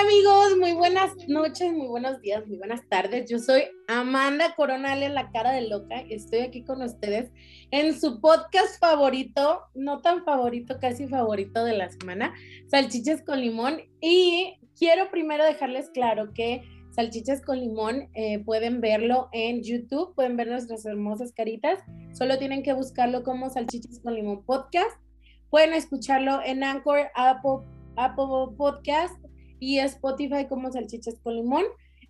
Amigos, muy buenas noches, muy buenos días, muy buenas tardes. Yo soy Amanda Coronal en la cara de loca estoy aquí con ustedes en su podcast favorito, no tan favorito, casi favorito de la semana, Salchichas con Limón. Y quiero primero dejarles claro que Salchichas con Limón eh, pueden verlo en YouTube, pueden ver nuestras hermosas caritas, solo tienen que buscarlo como Salchichas con Limón Podcast. Pueden escucharlo en Anchor, Apple, Apple Podcast y Spotify como Salchichas con Limón.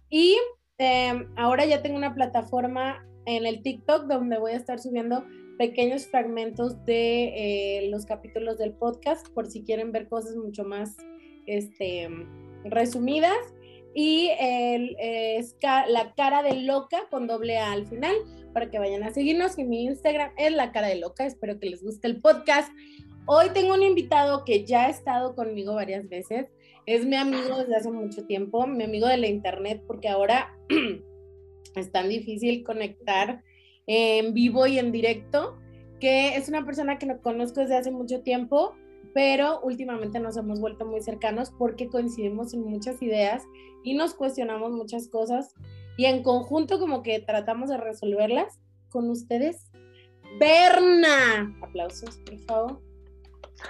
Y em, ahora ya tengo una plataforma en el TikTok donde voy a estar subiendo pequeños fragmentos de eh, los capítulos del podcast por si quieren ver cosas mucho más este, resumidas. Y la cara de loca con doble A al final para que vayan a seguirnos. Y mi Instagram es la cara de loca. Espero que les guste el podcast. Hoy tengo un invitado que ya ha estado conmigo varias veces. Es mi amigo desde hace mucho tiempo, mi amigo de la internet, porque ahora es tan difícil conectar en vivo y en directo, que es una persona que no conozco desde hace mucho tiempo, pero últimamente nos hemos vuelto muy cercanos porque coincidimos en muchas ideas y nos cuestionamos muchas cosas y en conjunto como que tratamos de resolverlas con ustedes. Berna, aplausos, por favor.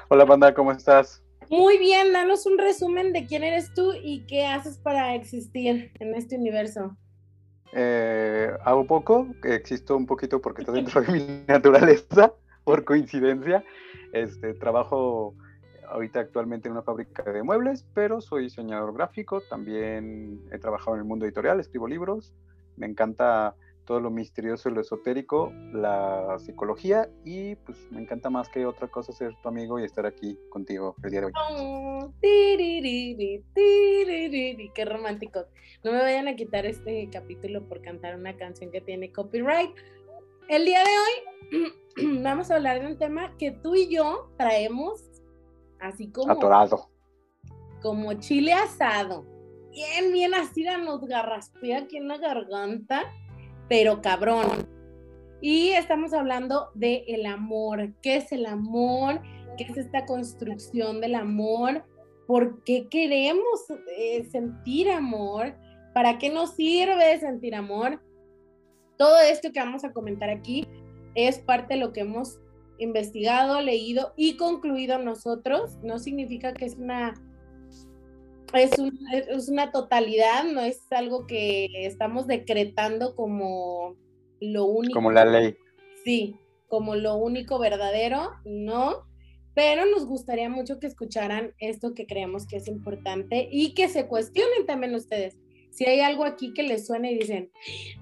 Hola, banda, ¿cómo estás? Muy bien, danos un resumen de quién eres tú y qué haces para existir en este universo. Eh, hago poco, existo un poquito porque está dentro de mi naturaleza, por coincidencia. Este, trabajo ahorita actualmente en una fábrica de muebles, pero soy diseñador gráfico, también he trabajado en el mundo editorial, escribo libros, me encanta todo lo misterioso y lo esotérico, la psicología y pues me encanta más que otra cosa ser tu amigo y estar aquí contigo el día de hoy. Oh, qué romántico. No me vayan a quitar este capítulo por cantar una canción que tiene copyright. El día de hoy vamos a hablar de un tema que tú y yo traemos así como... Atorado. Como chile asado. Bien, bien así nos garraspea aquí en la garganta pero cabrón. Y estamos hablando de el amor. ¿Qué es el amor? ¿Qué es esta construcción del amor? ¿Por qué queremos eh, sentir amor? ¿Para qué nos sirve sentir amor? Todo esto que vamos a comentar aquí es parte de lo que hemos investigado, leído y concluido nosotros. No significa que es una es, es, una totalidad, no es algo que estamos decretando como lo único. Como la ley. Sí, como lo único verdadero, no. Pero nos gustaría mucho que escucharan esto que creemos que es importante y que se cuestionen también ustedes. Si hay algo aquí que les suene y dicen,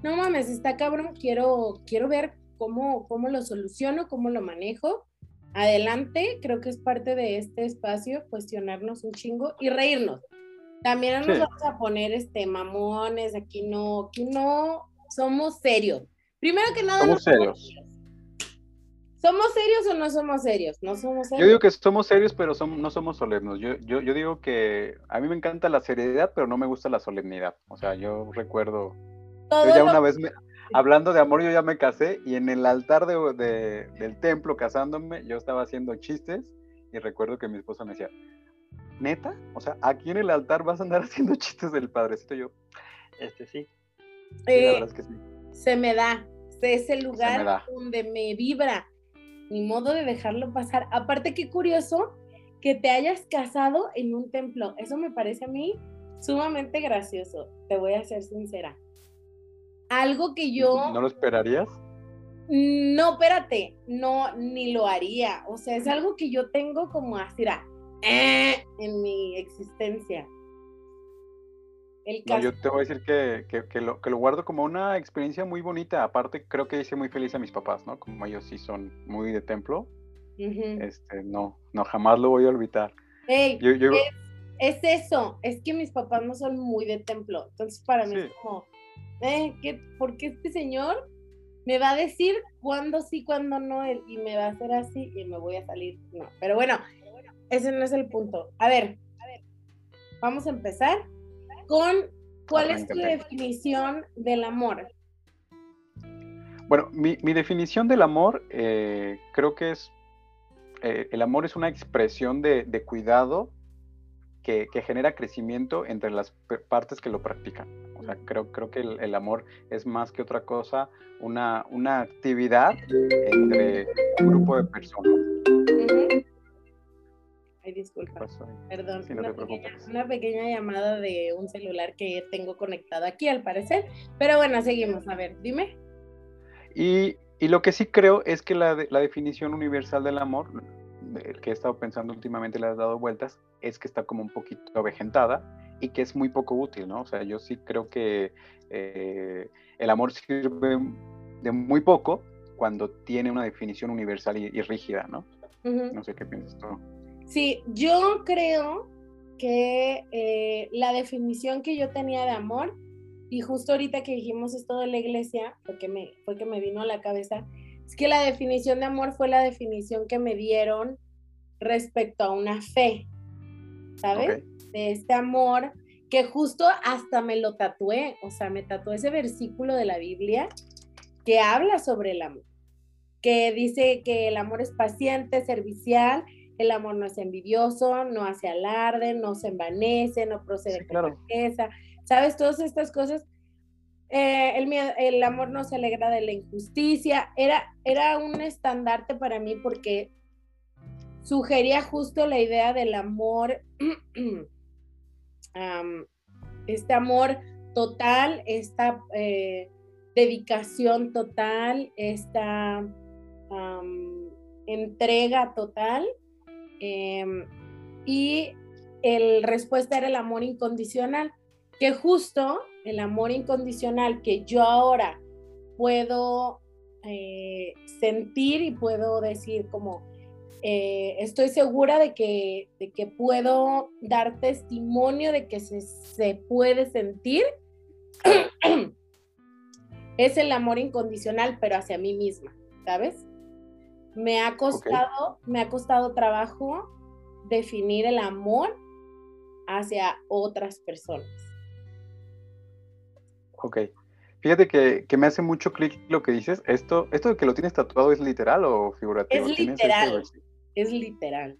no mames, está cabrón, quiero, quiero ver cómo, cómo lo soluciono, cómo lo manejo. Adelante, creo que es parte de este espacio cuestionarnos un chingo y reírnos. También nos vamos a poner este mamones, aquí no, aquí no somos serios. Primero que nada, somos serios. ¿Somos serios o no somos serios? No somos serios. Yo digo que somos serios, pero no somos solemnos. Yo, yo, yo, digo que a mí me encanta la seriedad, pero no me gusta la solemnidad. O sea, yo recuerdo. yo ya una vez, hablando de amor, yo ya me casé y en el altar de, del templo casándome, yo estaba haciendo chistes y recuerdo que mi esposa me decía, ¿Neta? O sea, aquí en el altar vas a andar haciendo chistes del padrecito. Yo, este sí. Eh, se me da. Es el lugar donde me vibra. Ni modo de dejarlo pasar. Aparte, qué curioso que te hayas casado en un templo. Eso me parece a mí sumamente gracioso. Te voy a ser sincera. Algo que yo. ¿No lo esperarías? No, espérate, no, ni lo haría. O sea, es algo que yo tengo como así, eh, en mi existencia. El yo te voy a decir que, que, lo, que lo guardo como una experiencia muy bonita. Aparte, creo que hice muy feliz a mis papás, ¿no? Como ellos sí son muy de templo. Este, no, no, jamás lo voy a olvidar. es, es, eso, es que mis papás no son muy de templo. Entonces, para mí es como, eh, ¿qué, ¿por qué este señor me va a decir cuándo sí, cuándo no? Y me va a hacer así y me voy a salir. No, pero bueno, ese no es el punto. A ver, a ver, vamos a empezar con cuál es tu definición del amor. Bueno, mi, definición del amor eh, creo que es, eh, el amor es una expresión de, cuidado que, genera crecimiento entre las partes que lo practican. O sea, creo, creo que el, amor es más que otra cosa una, una actividad entre un grupo de personas. Ay, disculpa. Perdón, una, pequeña, llamada de un celular que tengo conectado aquí al parecer. Pero bueno, seguimos. A ver, dime. Y, y lo que sí creo es que la, la definición universal del amor el que he estado pensando últimamente le has dado vueltas, es que está como un poquito avejentada y que es muy poco útil, ¿no? O sea, yo sí creo que eh, el amor sirve de muy poco cuando tiene una definición universal y, rígida, ¿no? No sé qué piensas tú. Sí, yo creo que eh, la definición que yo tenía de amor, y justo ahorita que dijimos esto de la iglesia, porque me, fue que me vino a la cabeza, es que la definición de amor fue la definición que me dieron respecto a una fe, ¿sabes? De este amor que justo hasta me lo tatué, o sea, me tatué ese versículo de la Biblia que habla sobre el amor, que dice que el amor es paciente, servicial, el amor no es envidioso, no hace alarde, no se envanece, no procede con riqueza, ¿sabes? Todas estas cosas eh, el, el, amor no se alegra de la injusticia, era, era un estandarte para mí porque sugería justo la idea del amor, este amor total, esta eh, dedicación total, esta entrega total. Em, y el respuesta era el amor incondicional, que justo el amor incondicional que yo ahora puedo eh, sentir y puedo decir como, eh, estoy segura de que, de que puedo dar testimonio de que se, se puede sentir, es el amor incondicional, pero hacia mí misma, ¿sabes? Me ha costado, me ha costado trabajo definir el amor hacia otras personas. Ok. Fíjate que, me hace mucho clic lo que dices. Esto, ¿Esto de que lo tienes tatuado es literal o figurativo? Es literal. Es literal.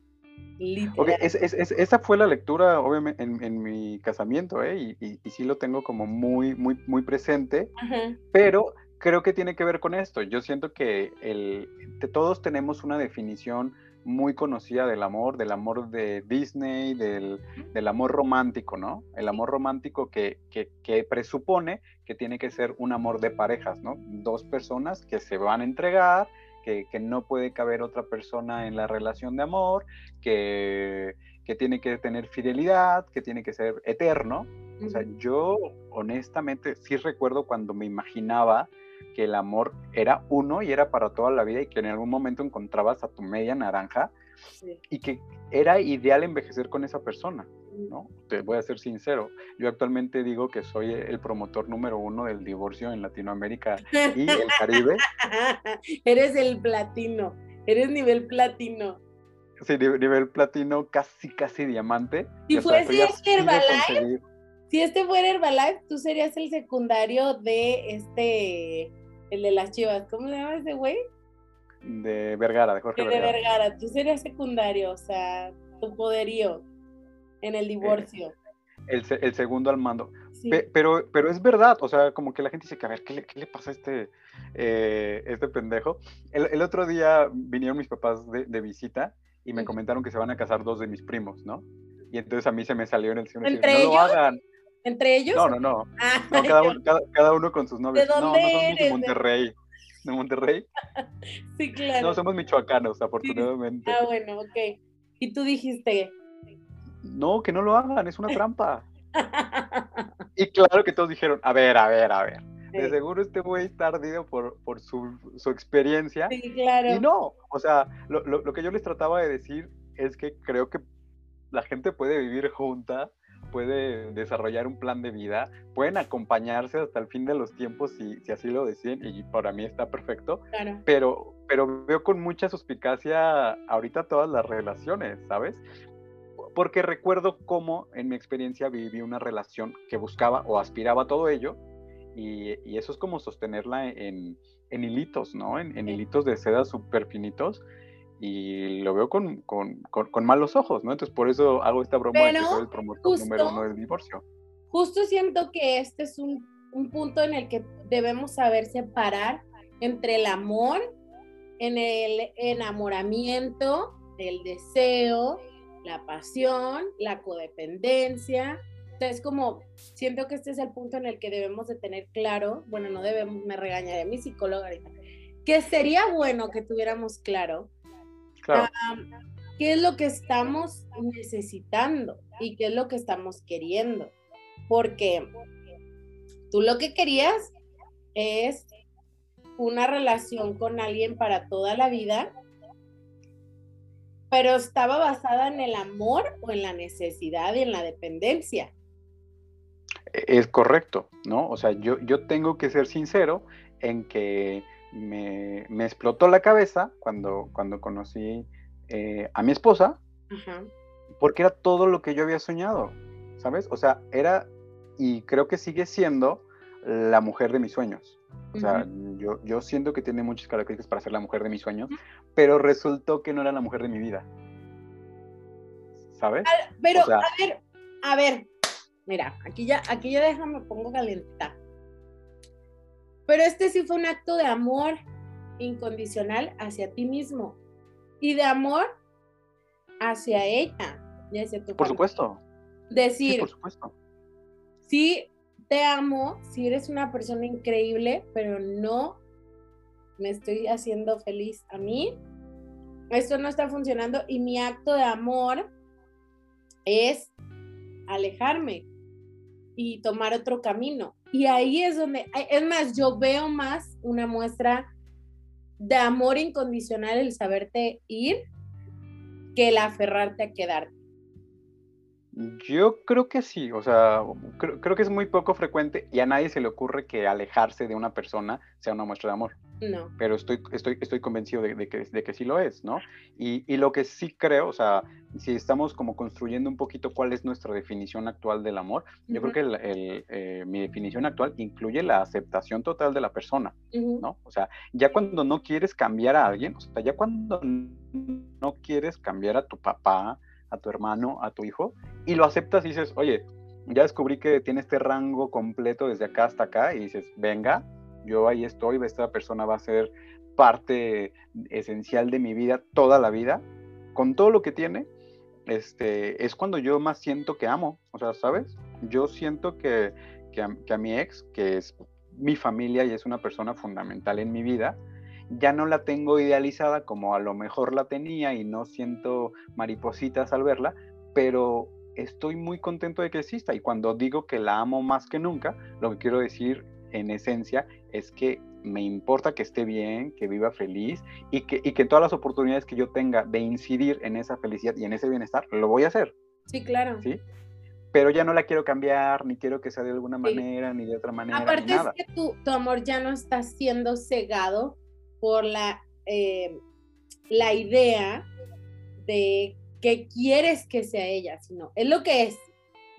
Okay, esa fue la lectura, obviamente, en, mi casamiento, ¿eh? Y, y, sí lo tengo como muy, muy, muy presente, pero creo que tiene que ver con esto. Yo siento que el, todos tenemos una definición muy conocida del amor, del amor de Disney, del, amor romántico, ¿no? El amor romántico que, presupone que tiene que ser un amor de parejas, ¿no? Dos personas que se van a entregar, que, no puede caber otra persona en la relación de amor, que, tiene que tener fidelidad, que tiene que ser eterno. O sea, yo honestamente sí recuerdo cuando me imaginaba que el amor era uno y era para toda la vida y que en algún momento encontrabas a tu media naranja y que era ideal envejecer con esa persona, ¿no? Te voy a ser sincero, yo actualmente digo que soy el promotor número uno del divorcio en Latinoamérica y el Caribe. eres el platino, eres nivel platino. Sí, nivel platino, casi, casi diamante. Si fuese Herbalife, si este fuera Herbalife, tú serías el secundario de este el de las chivas, ¿cómo se llama ese güey? De Vergara, de Jorge Vergara. De Vergara, tú serías secundario, o sea, tu poderío en el divorcio. el, el, segundo al mando. pero, pero es verdad, o sea, como que la gente dice que, a ver, ¿qué le, qué le pasa a este, eh, este pendejo? El, el, otro día vinieron mis papás de, de visita y me comentaron que se van a casar dos de mis primos, ¿no? Y entonces a mí se me salió en el cine. ¿Entre ellos? No lo hagan. ¿Entre ellos? No, no, no. Ah, cada, uno, cada, uno, con sus novios. ¿De dónde no, no somos de Monterrey. ¿De Monterrey? sí, claro. No, somos michoacanos, afortunadamente. Ah, bueno, ok. ¿Y tú dijiste? No, que no lo hagan, es una trampa. y claro que todos dijeron, a ver, a ver, a ver. De seguro este güey está ardido por, por su, su, experiencia. Sí, claro. Y no, o sea, lo, lo, lo que yo les trataba de decir es que creo que la gente puede vivir junta puede desarrollar un plan de vida, pueden acompañarse hasta el fin de los tiempos si, si así lo deciden y para mí está perfecto, pero, pero veo con mucha suspicacia ahorita todas las relaciones, ¿sabes? Porque recuerdo cómo en mi experiencia viví una relación que buscaba o aspiraba a todo ello y, y eso es como sostenerla en, en hilitos, ¿no? En, en hilitos de seda súper finitos y lo veo con, con, con, malos ojos, ¿no? Entonces por eso hago esta broma de que soy el promotor número uno del divorcio. Justo siento que este es un, un punto en el que debemos saber separar entre el amor, en el enamoramiento, el deseo, la pasión, la codependencia. Entonces, como siento que este es el punto en el que debemos de tener claro, bueno, no debemos, me regañaré mi psicóloga ahorita, que sería bueno que tuviéramos claro qué es lo que estamos necesitando y qué es lo que estamos queriendo. Porque tú lo que querías es una relación con alguien para toda la vida, pero estaba basada en el amor o en la necesidad y en la dependencia. Es correcto, ¿no? O sea, yo, yo tengo que ser sincero en que me, explotó la cabeza cuando, cuando conocí eh, a mi esposa, porque era todo lo que yo había soñado, ¿sabes? O sea, era, y creo que sigue siendo la mujer de mis sueños. O sea, yo, yo siento que tiene muchas características para ser la mujer de mis sueños, pero resultó que no era la mujer de mi vida. ¿Sabes? Pero, a ver, a ver, mira, aquí ya, aquí ya déjame, pongo calenta. Pero este sí fue un acto de amor incondicional hacia ti mismo y de amor hacia ella y hacia tu Por supuesto. Decir, sí, por supuesto. sí, te amo, si eres una persona increíble, pero no me estoy haciendo feliz a mí. Esto no está funcionando y mi acto de amor es alejarme y tomar otro camino. Y ahí es donde, es más, yo veo más una muestra de amor incondicional el saberte ir que el aferrarte a quedarte. Yo creo que sí, o sea, creo, que es muy poco frecuente y a nadie se le ocurre que alejarse de una persona sea una muestra de amor. No. Pero estoy, estoy, estoy convencido de, que, de que sí lo es, ¿no? Y, y, lo que sí creo, o sea, si estamos como construyendo un poquito cuál es nuestra definición actual del amor, yo creo que el, eh, mi definición actual incluye la aceptación total de la persona, ¿no? O sea, ya cuando no quieres cambiar a alguien, o sea, ya cuando no quieres cambiar a tu papá, a tu hermano, a tu hijo, y lo aceptas y dices, oye, ya descubrí que tiene este rango completo desde acá hasta acá, y dices, venga, yo ahí estoy, esta persona va a ser parte esencial de mi vida toda la vida, con todo lo que tiene, este, es cuando yo más siento que amo, o sea, ¿sabes? Yo siento que, que, a, mi ex, que es mi familia y es una persona fundamental en mi vida, ya no la tengo idealizada como a lo mejor la tenía y no siento maripositas al verla, pero estoy muy contento de que exista y cuando digo que la amo más que nunca, lo que quiero decir en esencia es que me importa que esté bien, que viva feliz y que, y que todas las oportunidades que yo tenga de incidir en esa felicidad y en ese bienestar, lo voy a hacer. Sí, claro. ¿Sí? Pero ya no la quiero cambiar, ni quiero que sea de alguna manera, ni de otra manera. Aparte es que tu, tu amor ya no está siendo cegado por la, eh, la idea de que quieres que sea ella, sino es lo que es.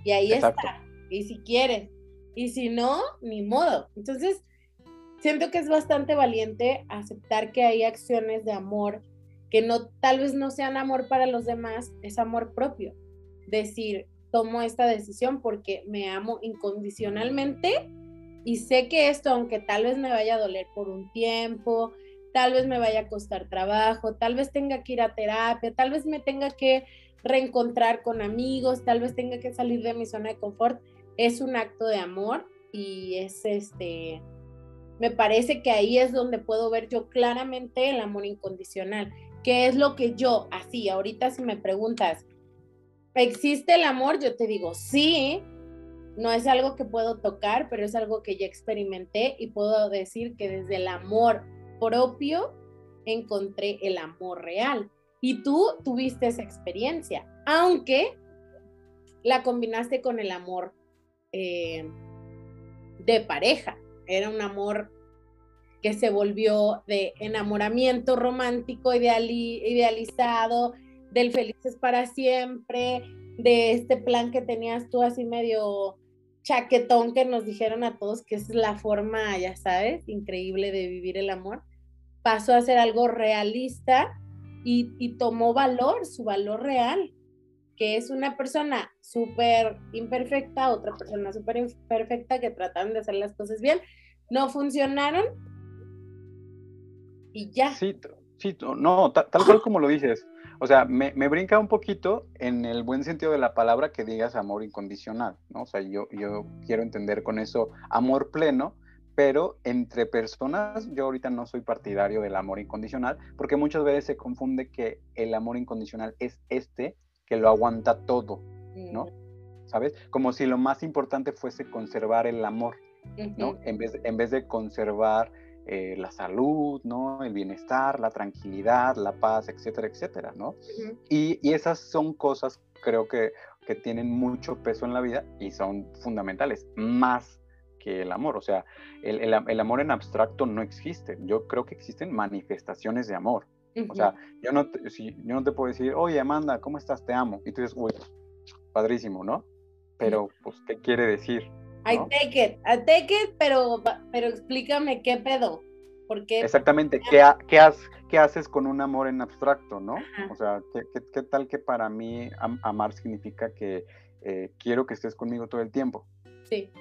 Y ahí está. Y si quieres. Y si no, ni modo. Entonces, siento que es bastante valiente aceptar que hay acciones de amor que no, tal vez no sean amor para los demás, es amor propio. Decir, tomo esta decisión porque me amo incondicionalmente y sé que esto, aunque tal vez me vaya a doler por un tiempo, tal vez me vaya a costar trabajo, tal vez tenga que ir a terapia, tal vez me tenga que reencontrar con amigos, tal vez tenga que salir de mi zona de confort, es un acto de amor y es este, me parece que ahí es donde puedo ver yo claramente el amor incondicional, que es lo que yo, así, ahorita si me preguntas, ¿existe el amor? Yo te digo, sí, no es algo que puedo tocar, pero es algo que ya experimenté y puedo decir que desde el amor propio encontré el amor real. Y tú tuviste esa experiencia, aunque la combinaste con el amor eh, de pareja. Era un amor que se volvió de enamoramiento romántico idealizado, del felices para siempre, de este plan que tenías tú así medio chaquetón que nos dijeron a todos que es la forma, ya sabes, increíble de vivir el amor pasó a ser algo realista y, tomó valor, su valor real, que es una persona súper imperfecta, otra persona súper imperfecta que tratan de hacer las cosas bien, no funcionaron y ya. Sí, sí no, tal, cual como lo dices. O sea, me, brinca un poquito en el buen sentido de la palabra que digas amor incondicional, ¿no? O sea, yo, yo quiero entender con eso amor pleno, pero entre personas yo ahorita no soy partidario del amor incondicional porque muchas veces se confunde que el amor incondicional es este que lo aguanta todo, ¿no? ¿Sabes? Como si lo más importante fuese conservar el amor, ¿no? en, vez, en vez de conservar eh, la salud, ¿no? El bienestar, la tranquilidad, la paz, etcétera, etcétera, ¿no? y, y, esas son cosas, creo que, que tienen mucho peso en la vida y son fundamentales, más que el amor. O sea, el, amor en abstracto no existe. Yo creo que existen manifestaciones de amor. O sea, yo no, te, si, yo no te puedo decir, oye Amanda, ¿cómo estás? Te amo. Y tú dices, uy, padrísimo, ¿no? Pero, pues, ¿qué quiere decir? I take it, I take it, pero, pero explícame qué pedo. Porque... Exactamente, ¿qué, qué, ¿qué, haces con un amor en abstracto, no? O sea, ¿qué, ¿qué, tal que para mí amar significa que eh, quiero que estés conmigo todo el tiempo?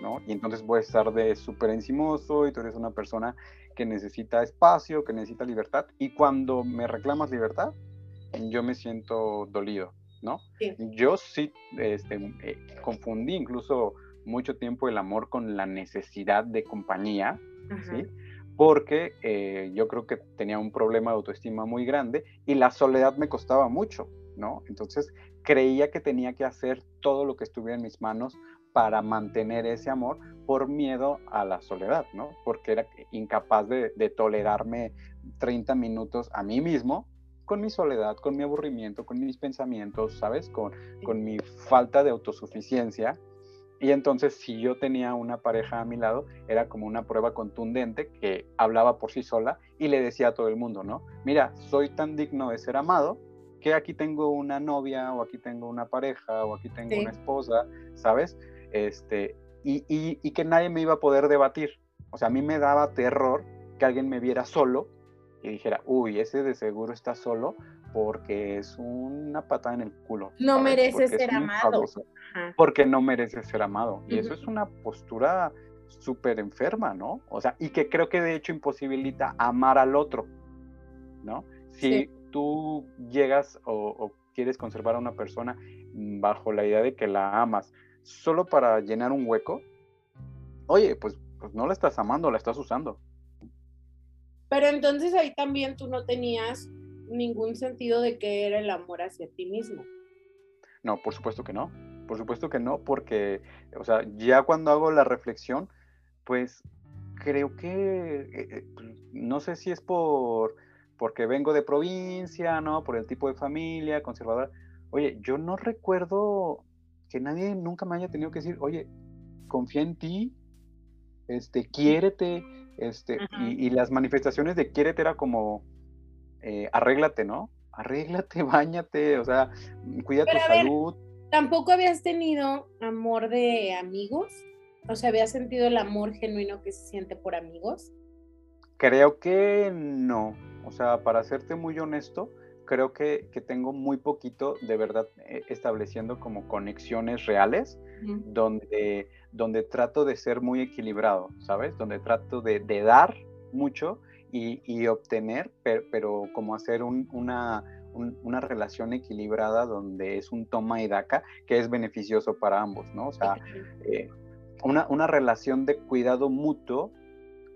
¿No? Y entonces voy a estar de súper encimoso y tú eres una persona que necesita espacio, que necesita libertad. Y cuando me reclamas libertad, yo me siento dolido, ¿no? Yo sí este, eh, confundí incluso mucho tiempo el amor con la necesidad de compañía, ¿sí? Porque eh, yo creo que tenía un problema de autoestima muy grande y la soledad me costaba mucho, ¿no? Entonces creía que tenía que hacer todo lo que estuviera en mis manos para mantener ese amor por miedo a la soledad, ¿no? Porque era incapaz de, tolerarme 30 minutos a mí mismo con mi soledad, con mi aburrimiento, con mis pensamientos, ¿sabes? Con, con mi falta de autosuficiencia. Y entonces si yo tenía una pareja a mi lado, era como una prueba contundente que hablaba por sí sola y le decía a todo el mundo, ¿no? Mira, soy tan digno de ser amado que aquí tengo una novia o aquí tengo una pareja o aquí tengo una esposa, ¿sabes? Este, y, y, que nadie me iba a poder debatir. O sea, a mí me daba terror que alguien me viera solo y dijera, uy, ese de seguro está solo porque es una patada en el culo. No merece ser amado. Porque no merece ser amado. Y eso es una postura súper enferma, ¿no? O sea, y que creo que de hecho imposibilita amar al otro, ¿no? Si tú llegas o, o, quieres conservar a una persona bajo la idea de que la amas, solo para llenar un hueco, oye, pues, pues no la estás amando, la estás usando. Pero entonces ahí también tú no tenías ningún sentido de que era el amor hacia ti mismo. No, por supuesto que no. Por supuesto que no, porque, o sea, ya cuando hago la reflexión, pues creo que, eh, eh, no sé si es por, porque vengo de provincia, ¿no? Por el tipo de familia, conservadora. Oye, yo no recuerdo que nadie nunca me haya tenido que decir, oye, confía en ti, este, quiérete, este, y, las manifestaciones de quiérete era como, eh, arréglate, ¿no? Arréglate, bañate, o sea, cuida tu salud. ¿Tampoco habías tenido amor de amigos? O sea, ¿habías sentido el amor genuino que se siente por amigos? Creo que no. O sea, para serte muy honesto, creo que, tengo muy poquito de verdad eh, estableciendo como conexiones reales donde, donde trato de ser muy equilibrado, ¿sabes? Donde trato de, dar mucho y, obtener, pero, como hacer una, una relación equilibrada donde es un toma y daca que es beneficioso para ambos, ¿no? O sea, eh, una, una relación de cuidado mutuo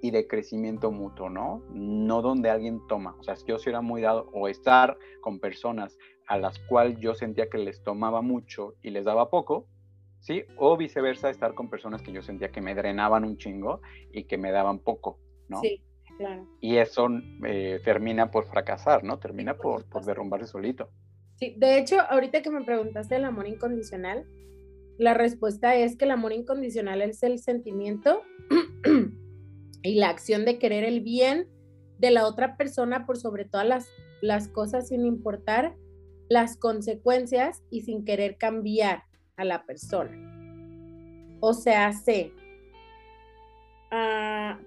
y de crecimiento mutuo, ¿no? No donde alguien toma. O sea, yo sí era muy dado o estar con personas a las cuales yo sentía que les tomaba mucho y les daba poco, ¿sí? O viceversa, estar con personas que yo sentía que me drenaban un chingo y que me daban poco, ¿no? Sí, claro. Y eso eh, termina por fracasar, ¿no? Termina por, por derrumbarse solito. Sí, de hecho, ahorita que me preguntaste el amor incondicional, la respuesta es que el amor incondicional es el sentimiento y la acción de querer el bien de la otra persona por sobre todas las, las cosas sin importar las consecuencias y sin querer cambiar a la persona. O sea, sé, ah,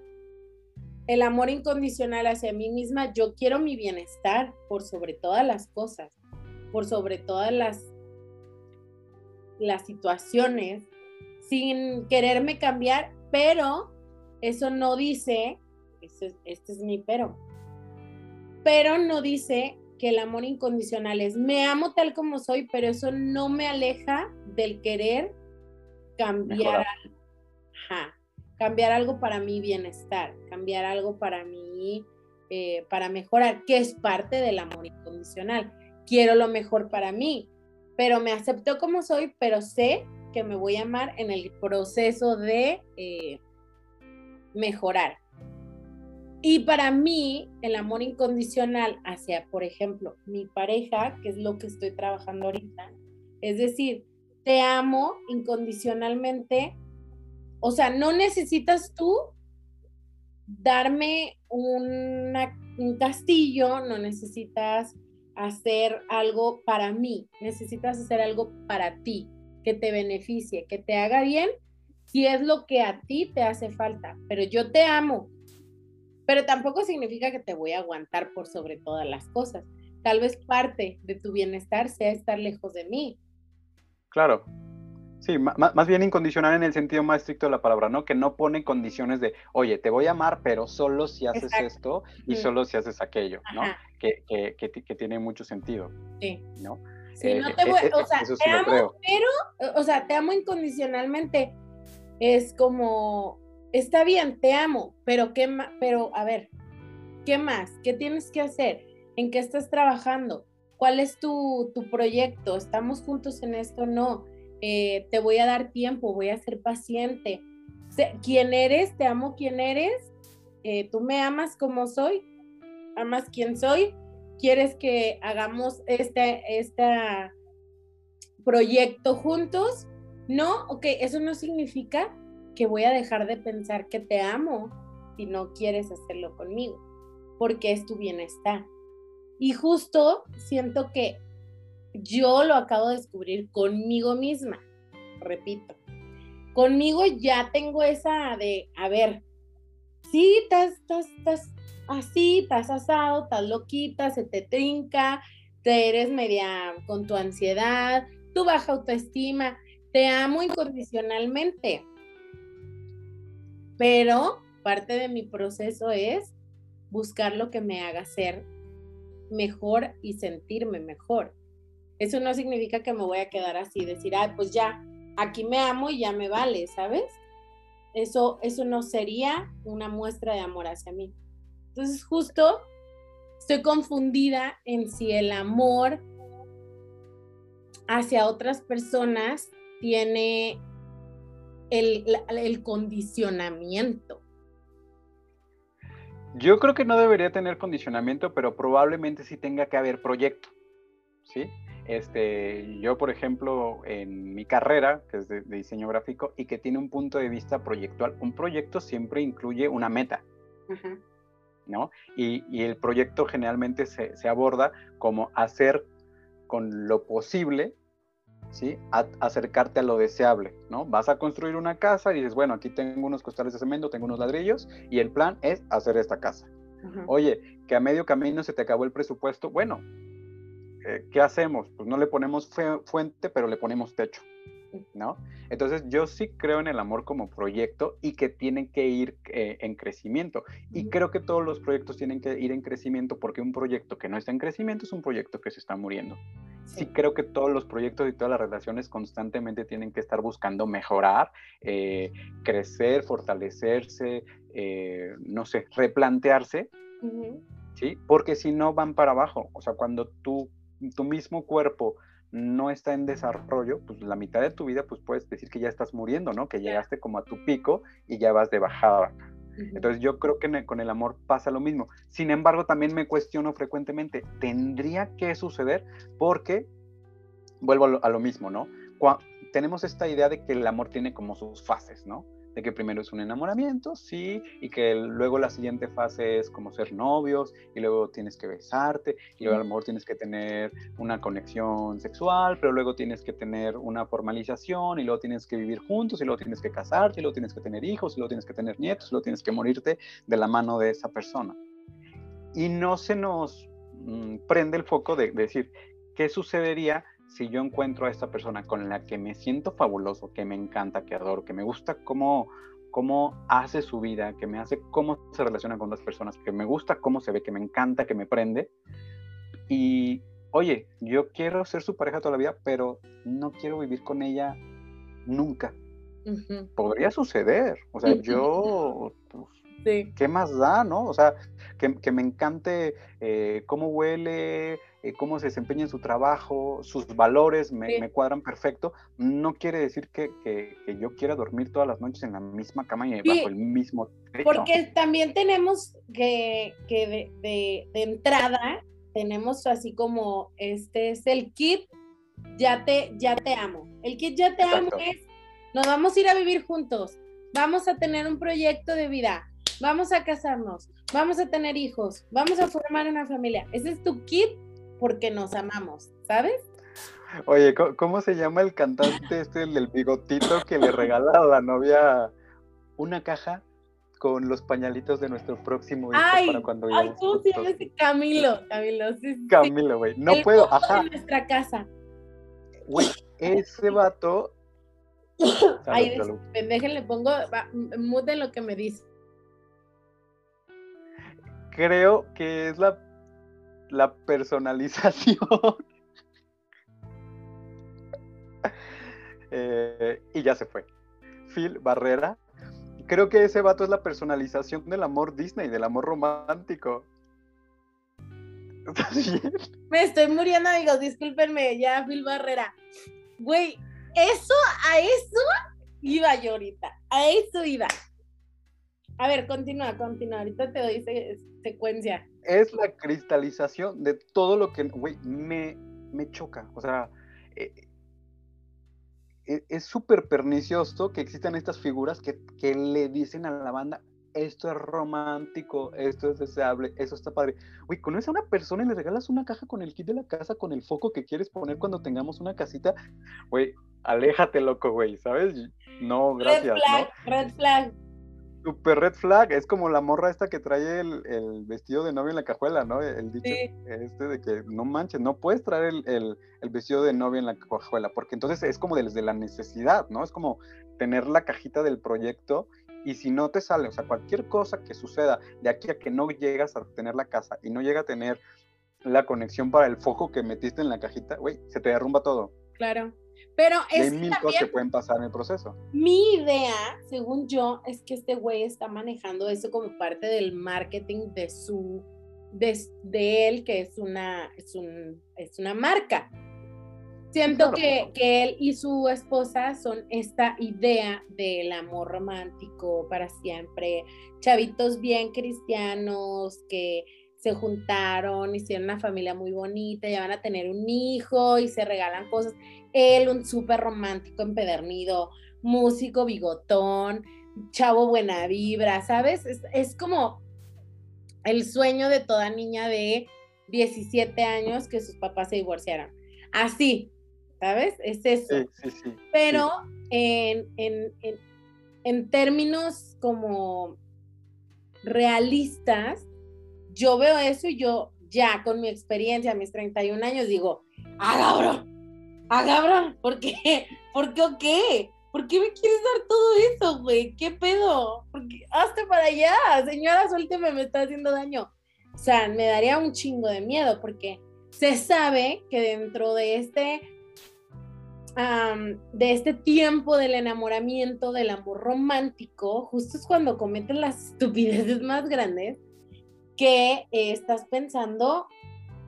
el amor incondicional hacia mí misma, yo quiero mi bienestar por sobre todas las cosas, por sobre todas las, las situaciones, sin quererme cambiar, pero eso no dice, este es, este es mi pero, pero no dice que el amor incondicional es me amo tal como soy, pero eso no me aleja del querer cambiar, cambiar algo para mi bienestar, cambiar algo para mí, eh, para mejorar, que es parte del amor incondicional. Quiero lo mejor para mí, pero me acepto como soy, pero sé que me voy a amar en el proceso de eh, mejorar. Y para mí, el amor incondicional hacia, por ejemplo, mi pareja, que es lo que estoy trabajando ahorita, es decir, te amo incondicionalmente. O sea, no necesitas tú darme un castillo, no necesitas hacer algo para mí, necesitas hacer algo para ti, que te beneficie, que te haga bien, si es lo que a ti te hace falta. Pero yo te amo, pero tampoco significa que te voy a aguantar por sobre todas las cosas. Tal vez parte de tu bienestar sea estar lejos de mí, Claro. Sí, más bien incondicional en el sentido más estricto de la palabra, ¿no? Que no pone condiciones de, oye, te voy a amar, pero solo si haces esto y solo si haces aquello, ¿no? Que, que, tiene mucho sentido. Sí. ¿No? Sí, no eh, te voy, eh, o sea, te amo, pero, o sea, te amo incondicionalmente. Es como, está bien, te amo, pero qué pero a ver, ¿qué más? ¿Qué tienes que hacer? ¿En qué estás trabajando? ¿Cuál es tu, proyecto? ¿Estamos juntos en esto? No. Eh, te voy a dar tiempo, voy a ser paciente. ¿Quién eres? Te amo quién eres. Eh, tú me amas como soy. Amas quién soy. ¿Quieres que hagamos este, este proyecto juntos? No, ok, eso no significa que voy a dejar de pensar que te amo si no quieres hacerlo conmigo, porque es tu bienestar. Y justo siento que yo lo acabo de descubrir conmigo misma, repito. Conmigo ya tengo esa de, a ver, sí, estás, estás, estás así, estás asado, estás loquita, se te trinca, te eres media con tu ansiedad, tu baja autoestima, te amo incondicionalmente. Pero parte de mi proceso es buscar lo que me haga ser mejor y sentirme mejor. Eso no significa que me voy a quedar así, decir, ay, pues ya, aquí me amo y ya me vale, ¿sabes? Eso, eso no sería una muestra de amor hacia mí. Entonces, justo estoy confundida en si el amor hacia otras personas tiene el, el condicionamiento. Yo creo que no debería tener condicionamiento, pero probablemente sí tenga que haber proyecto, ¿sí? Este, yo, por ejemplo, en mi carrera, que es de, diseño gráfico y que tiene un punto de vista proyectual, un proyecto siempre incluye una meta, ¿no? Y, el proyecto generalmente se, se aborda como hacer con lo posible ¿sí? acercarte a lo deseable, ¿no? Vas a construir una casa y dices, bueno, aquí tengo unos costales de cemento, tengo unos ladrillos y el plan es hacer esta casa. Oye, que a medio camino se te acabó el presupuesto, bueno, eh, ¿qué hacemos? Pues no le ponemos fuente, pero le ponemos techo. ¿No? Entonces yo sí creo en el amor como proyecto y que tienen que ir eh, en crecimiento. Y creo que todos los proyectos tienen que ir en crecimiento porque un proyecto que no está en crecimiento es un proyecto que se está muriendo. Sí, creo que todos los proyectos y todas las relaciones constantemente tienen que estar buscando mejorar, eh, crecer, fortalecerse, eh, no sé, replantearse, ¿sí? Porque si no van para abajo. O sea, cuando tú, tu mismo cuerpo no está en desarrollo, pues la mitad de tu vida, pues puedes decir que ya estás muriendo, ¿no? Que llegaste como a tu pico y ya vas de bajada. Entonces yo creo que con el amor pasa lo mismo. Sin embargo, también me cuestiono frecuentemente, ¿tendría que suceder? Porque, vuelvo a lo, mismo, ¿no? tenemos esta idea de que el amor tiene como sus fases, ¿no? De que primero es un enamoramiento, sí, y que luego la siguiente fase es como ser novios, y luego tienes que besarte, y luego a lo mejor tienes que tener una conexión sexual, pero luego tienes que tener una formalización, y luego tienes que vivir juntos, y luego tienes que casarte, y luego tienes que tener hijos, y luego tienes que tener nietos, y luego tienes que morirte de la mano de esa persona. Y no se nos mm, prende el foco de decir, ¿qué sucedería si yo encuentro a esta persona con la que me siento fabuloso, que me encanta, que adoro, que me gusta cómo, cómo hace su vida, que me hace cómo se relaciona con las personas, que me gusta cómo se ve, que me encanta, que me prende. Y, oye, yo quiero ser su pareja toda la vida, pero no quiero vivir con ella nunca. Podría suceder. O sea, yo, pues, ¿qué más da, no? O sea, que, me encante eh, cómo huele, eh, cómo se desempeña en su trabajo, sus valores me, cuadran perfecto, no quiere decir que, yo quiera dormir todas las noches en la misma cama y bajo el mismo techo. Porque también tenemos que, de, entrada, tenemos así como, este es el kit, ya te, ya te amo. El kit ya te amo es, nos vamos a ir a vivir juntos, vamos a tener un proyecto de vida, vamos a casarnos, vamos a tener hijos, vamos a formar una familia. Ese es tu kit porque nos amamos, ¿sabes? Oye, ¿cómo se llama el cantante este, el del bigotito que le regala a la novia una caja con los pañalitos de nuestro próximo hijo para cuando Ay, ¿cómo se llama ese Camilo? Camilo, sí, Camilo, güey. No puedo, ajá. En nuestra casa. Güey, ese vato. Ay, pendeje, le pongo mute lo que me dice. Creo que es la la personalización. Eh, y ya se fue. Phil Barrera. Creo que ese vato es la personalización del amor Disney, del amor romántico. Me estoy muriendo, amigos. Discúlpenme, ya, Phil Barrera. Güey, eso, a eso iba yo ahorita. A eso iba. A ver, continúa, continúa. Ahorita te doy secuencia es la cristalización de todo lo que, güey, me, me choca. O sea, eh, eh, es súper pernicioso que existan estas figuras que, que, le dicen a la banda, esto es romántico, esto es deseable, eso está padre. Güey, conoces a una persona y le regalas una caja con el kit de la casa, con el foco que quieres poner cuando tengamos una casita. Güey, aléjate, loco, güey, ¿sabes? No, gracias. Red flag, red flag. Super red flag, es como la morra esta que trae el, vestido de novia en la cajuela, ¿no? El dicho este de que no manches, no puedes traer el, vestido de novia en la cajuela, porque entonces es como desde la necesidad, ¿no? Es como tener la cajita del proyecto y si no te sale, o sea, cualquier cosa que suceda de aquí a que no llegas a tener la casa y no llega a tener la conexión para el foco que metiste en la cajita, güey, se te derrumba todo. Claro. Pero es. Hay mil cosas que pueden pasar en el proceso. Mi idea, según yo, es que este güey está manejando eso como parte del marketing de su. de, él, que es una, es, un, es una marca. Siento que, que, él y su esposa son esta idea del amor romántico para siempre, chavitos bien cristianos que se juntaron, hicieron una familia muy bonita, ya van a tener un hijo y se regalan cosas. Él, un súper romántico, empedernido, músico, bigotón, chavo buena vibra, ¿sabes? Es, como el sueño de toda niña de 17 años que sus papás se divorciaron. Así, ¿sabes? Es eso. Sí, sí, Pero en, en, en términos como realistas, yo veo eso y yo ya con mi experiencia, mis 31 años, digo, ah, cabrón, ah, cabrón, ¿por qué? ¿Por qué o qué? ¿Por qué me quieres dar todo eso, güey? ¿Qué pedo? Porque hazte para allá, señora, suélteme, me está haciendo daño. O sea, me daría un chingo de miedo porque se sabe que dentro de este, de este tiempo del enamoramiento, del amor romántico, justo es cuando cometen las estupideces más grandes que estás pensando,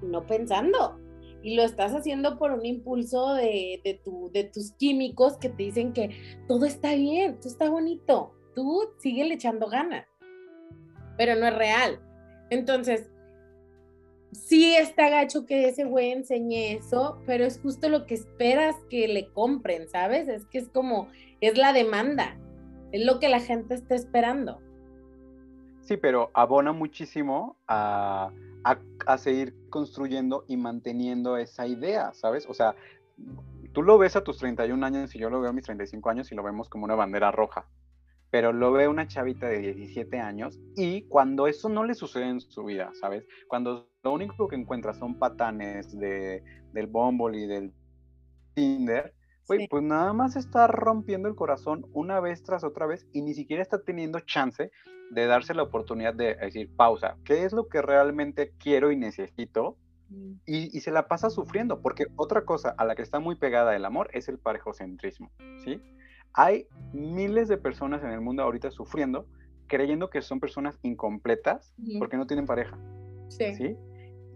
no pensando, y lo estás haciendo por un impulso de, de, tu, de tus químicos que te dicen que todo está bien, todo está bonito, tú sigue echando ganas, pero no es real. Entonces, sí está gacho que ese güey enseñe eso, pero es justo lo que esperas que le compren, ¿sabes? Es que es como, es la demanda. es lo que la gente está esperando. Sí, pero abona muchísimo a, a, seguir construyendo y manteniendo esa idea, ¿sabes? O sea, tú lo ves a tus 31 años y yo lo veo a mis 35 años y lo vemos como una bandera roja, pero lo ve una chavita de 17 años y cuando eso no le sucede en su vida, ¿sabes? Cuando lo único que encuentra son patanes de, del Bumble y del Tinder, pues nada más está rompiendo el corazón una vez tras otra vez y ni siquiera está teniendo chance de darse la oportunidad de decir, pausa, ¿qué es lo que realmente quiero y necesito? Mm. Y, y, se la pasa sufriendo, porque otra cosa a la que está muy pegada el amor es el parejocentrismo, ¿sí? Hay miles de personas en el mundo ahorita sufriendo, creyendo que son personas incompletas porque no tienen pareja, sí. ¿sí?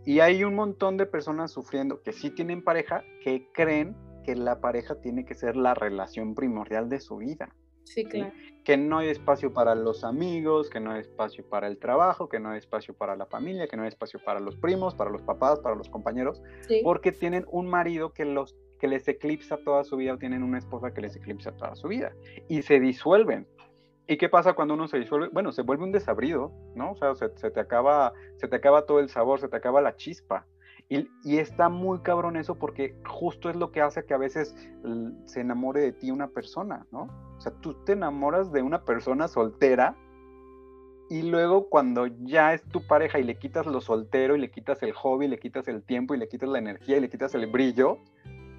Y hay un montón de personas sufriendo que sí tienen pareja, que creen que la pareja tiene que ser la relación primordial de su vida. Sí, claro. Que no hay espacio para los amigos, que no hay espacio para el trabajo, que no hay espacio para la familia, que no hay espacio para los primos, para los papás, para los compañeros, porque tienen un marido que los que les eclipsa toda su vida o tienen una esposa que les eclipsa toda su vida y se disuelven. ¿Y qué pasa cuando uno se disuelve? Bueno, se vuelve un desabrido, ¿no? O sea, se, se te acaba, se te acaba todo el sabor, se te acaba la chispa. Y, está muy cabrón eso porque justo es lo que hace que a veces se enamore de ti una persona, ¿no? Sea, tú te enamoras de una persona soltera y luego cuando ya es tu pareja y le quitas lo soltero y le quitas el hobby, le quitas el tiempo y le quitas la energía y le quitas el brillo,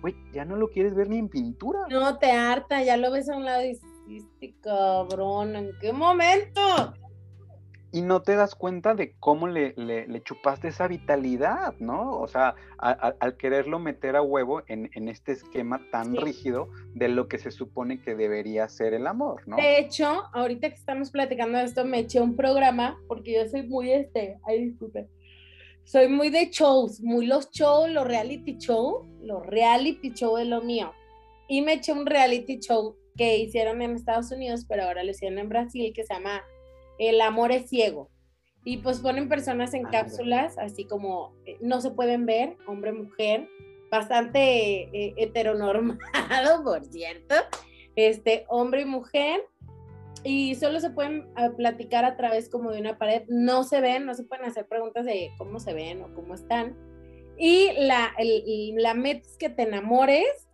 güey, ya no lo quieres ver ni en pintura. No, te harta, ya lo ves a un lado y dices, este cabrón, ¿en qué momento? Y no te das cuenta de cómo le, le, chupaste esa vitalidad, ¿no? O sea, al quererlo meter a huevo en, este esquema tan rígido de lo que se supone que debería ser el amor, ¿no? De hecho, ahorita que estamos platicando de esto, me eché un programa, porque yo soy muy este, ay, disculpe, soy muy de shows, muy los shows, los reality show, los reality show es lo mío. Y me eché un reality show que hicieron en Estados Unidos, pero ahora lo hicieron en Brasil, que se llama el amor es ciego. Y pues ponen personas en ah, cápsulas, así como eh, no se pueden ver, hombre, mujer, bastante eh, heteronormado, por cierto, este, hombre y mujer, y solo se pueden ah, platicar a través como de una pared, no se ven, no se pueden hacer preguntas de cómo se ven o cómo están. Y la, la meta es que te enamores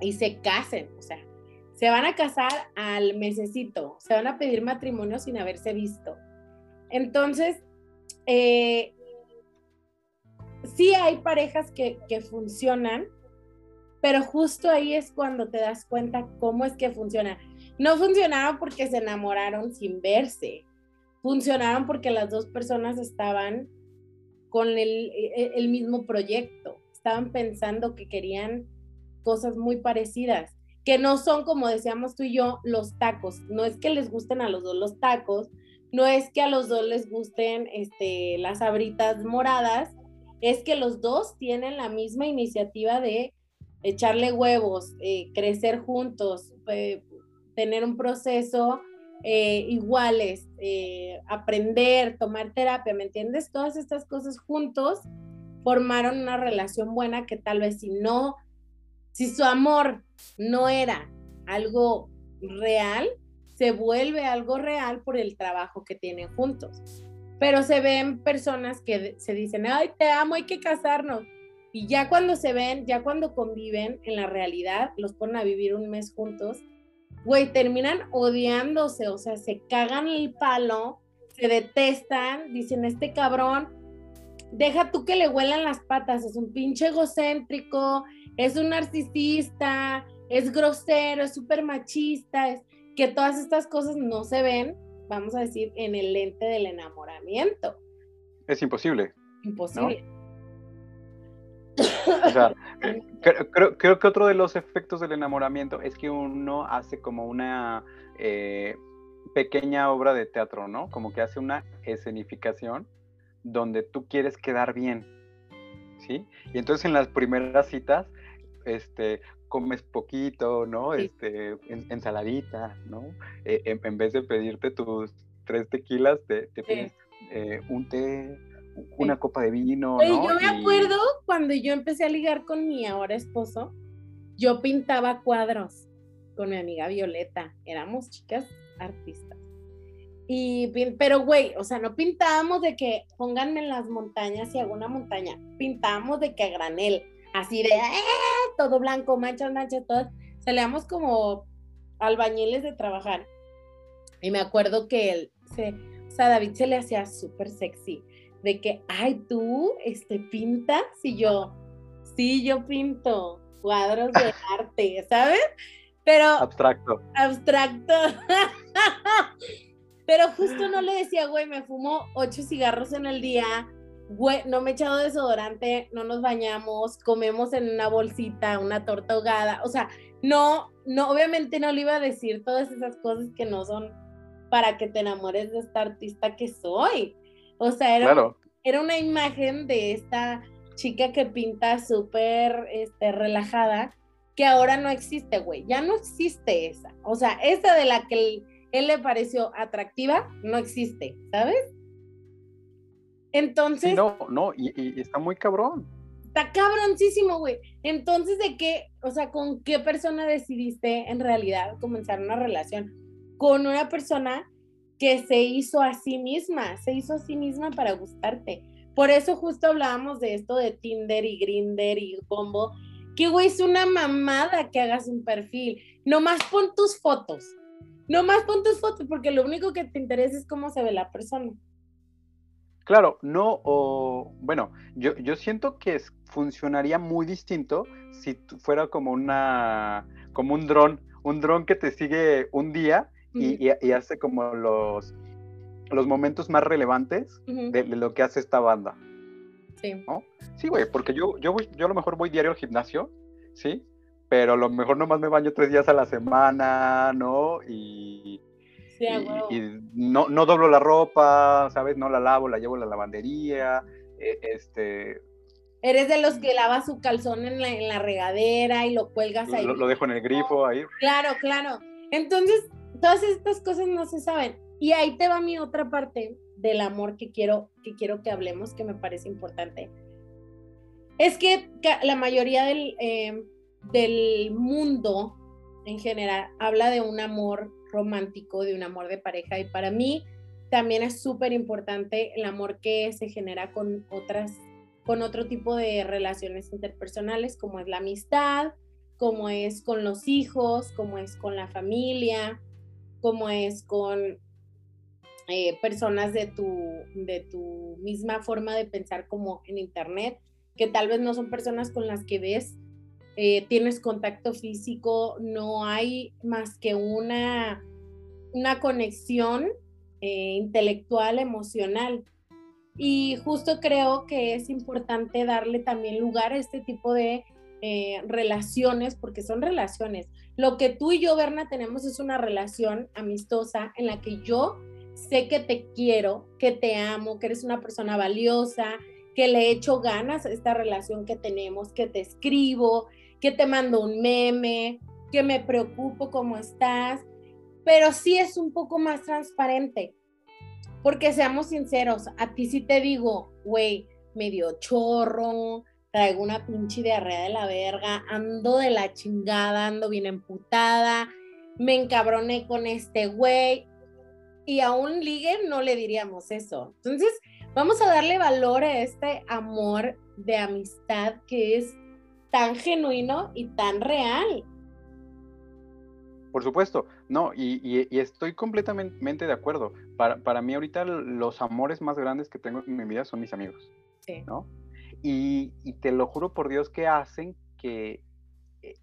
y se casen, o sea, se van a casar al mesecito, se van a pedir matrimonio sin haberse visto. Entonces, eh, sí hay parejas que, que funcionan, pero justo ahí es cuando te das cuenta cómo es que funciona. No funcionaron porque se enamoraron sin verse, funcionaron porque las dos personas estaban con el, el, mismo proyecto, estaban pensando que querían cosas muy parecidas que no son, como decíamos tú y yo, los tacos. No es que les gusten a los dos los tacos, no es que a los dos les gusten este, las abritas moradas, es que los dos tienen la misma iniciativa de echarle huevos, eh, crecer juntos, eh, tener un proceso eh, iguales, aprender, tomar terapia, ¿me entiendes? Todas estas cosas juntos formaron una relación buena que tal vez si no si su amor no era algo real, se vuelve algo real por el trabajo que tienen juntos. Pero se ven personas que se dicen, ay, te amo, hay que casarnos. Y ya cuando se ven, ya cuando conviven en la realidad, los ponen a vivir un mes juntos, güey, terminan odiándose, o sea, se cagan el palo, se detestan, dicen, este cabrón, deja tú que le huelan las patas, es un pinche egocéntrico, es un narcisista, es grosero, es súper machista, es que todas estas cosas no se ven, vamos a decir, en el lente del enamoramiento. Es imposible. Imposible. O sea, eh, creo, creo, que otro de los efectos del enamoramiento es que uno hace como una eh, pequeña obra de teatro, ¿no? Como que hace una escenificación donde tú quieres quedar bien, ¿sí? Y entonces en las primeras citas este, comes poquito, ¿no? Este, ensaladita, ¿no? Eh, en, vez de pedirte tus tres tequilas, te, te pides eh, un té, una copa de vino. ¿no? Yo me acuerdo cuando yo empecé a ligar con mi ahora esposo, yo pintaba cuadros. con mi amiga Violeta. Éramos chicas artistas. Y, pero, güey, o sea, no pintábamos de que pónganme en las montañas y hago una montaña. Pintábamos de que a granel, así de ¡eh! todo blanco, manchas, manchas, todas. Salíamos como albañiles de trabajar. Y me acuerdo que él, se, o sea, David se le hacía súper sexy. De que, ay, tú, este, pintas. Y yo, sí, yo pinto cuadros de arte, ¿sabes? Pero. Abstracto. Abstracto. Pero justo no le decía, güey, me fumo ocho cigarros en el día, no me he echado desodorante, no nos bañamos, comemos en una bolsita, una torta ahogada. O sea, no, no, obviamente no le iba a decir todas esas cosas que no son para que te enamores de esta artista que soy. O sea, era, era una imagen de esta chica que pinta súper este, relajada, que ahora no existe, güey. Ya no existe esa. O sea, esa de la que él le pareció atractiva, no existe, ¿sabes? Entonces. no, no, y, está muy cabrón. Está cabroncísimo, güey. Entonces, ¿de qué, o sea, con qué persona decidiste en realidad comenzar una relación? Con una persona que se hizo a sí misma, se hizo a sí misma para gustarte. Por eso justo hablábamos de esto de Tinder y Grinder y Bombo, que güey es una mamada que hagas un perfil. Nomás pon tus fotos, no más pon tus fotos porque lo único que te interesa es cómo se ve la persona. Claro, no, o bueno, yo, yo siento que funcionaría muy distinto si fuera como una, como un dron, un dron que te sigue un día y, hace como los, los momentos más relevantes de, lo que hace esta banda. Sí. Sí, güey, porque yo, yo, yo a lo mejor voy diario al gimnasio, ¿sí? pero a lo mejor nomás me baño tres días a la semana, ¿no? Y, no, no doblo la ropa, ¿sabes? No la lavo, la llevo a la lavandería, e, este... Eres de los que lava su calzón en la, regadera y lo cuelgas ahí. Lo, dejo en el grifo ahí. Claro, claro. Entonces, todas estas cosas no se saben. Y ahí te va mi otra parte del amor que quiero que, quiero que hablemos, que me parece importante. Es que la mayoría del, eh, del mundo en general habla de un amor romántico, de un amor de pareja y para mí también es súper importante el amor que se genera con otras, con otro tipo de relaciones interpersonales como es la amistad, como es con los hijos, como es con la familia, como es con eh, personas de tu, de tu misma forma de pensar como en internet, que tal vez no son personas con las que ves eh, tienes contacto físico, no hay más que una, una conexión eh, intelectual, emocional. Y justo creo que es importante darle también lugar a este tipo de eh, relaciones, porque son relaciones. Lo que tú y yo, Berna, tenemos es una relación amistosa en la que yo sé que te quiero, que te amo, que eres una persona valiosa, que le echo ganas a esta relación que tenemos, que te escribo, que te mando un meme, que me preocupo cómo estás, pero sí es un poco más transparente. Porque seamos sinceros, a ti sí te digo, güey, medio chorro, traigo una pinche diarrea de la verga, ando de la chingada, ando bien emputada, me encabroné con este güey. Y a un ligue no le diríamos eso. Entonces, vamos a darle valor a este amor de amistad que es tan genuino y tan real. Por supuesto, no, y, estoy completamente de acuerdo. Para, para, mí ahorita los amores más grandes que tengo en mi vida son mis amigos, sí. ¿no? Y, y, te lo juro por Dios que hacen que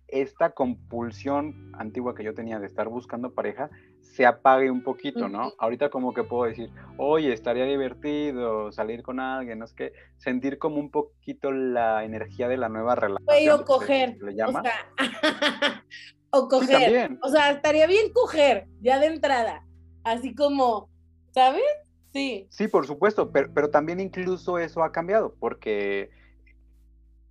esta compulsión antigua que yo tenía de estar buscando pareja se apague un poquito, ¿no? Ahorita como que puedo decir, oye, estaría divertido salir con alguien, no es que sentir como un poquito la energía de la nueva relación. o coger, o sea, o coger, o sea, estaría bien coger ya de entrada, así como, ¿sabes? Sí. Sí, por supuesto, pero, pero también incluso eso ha cambiado, porque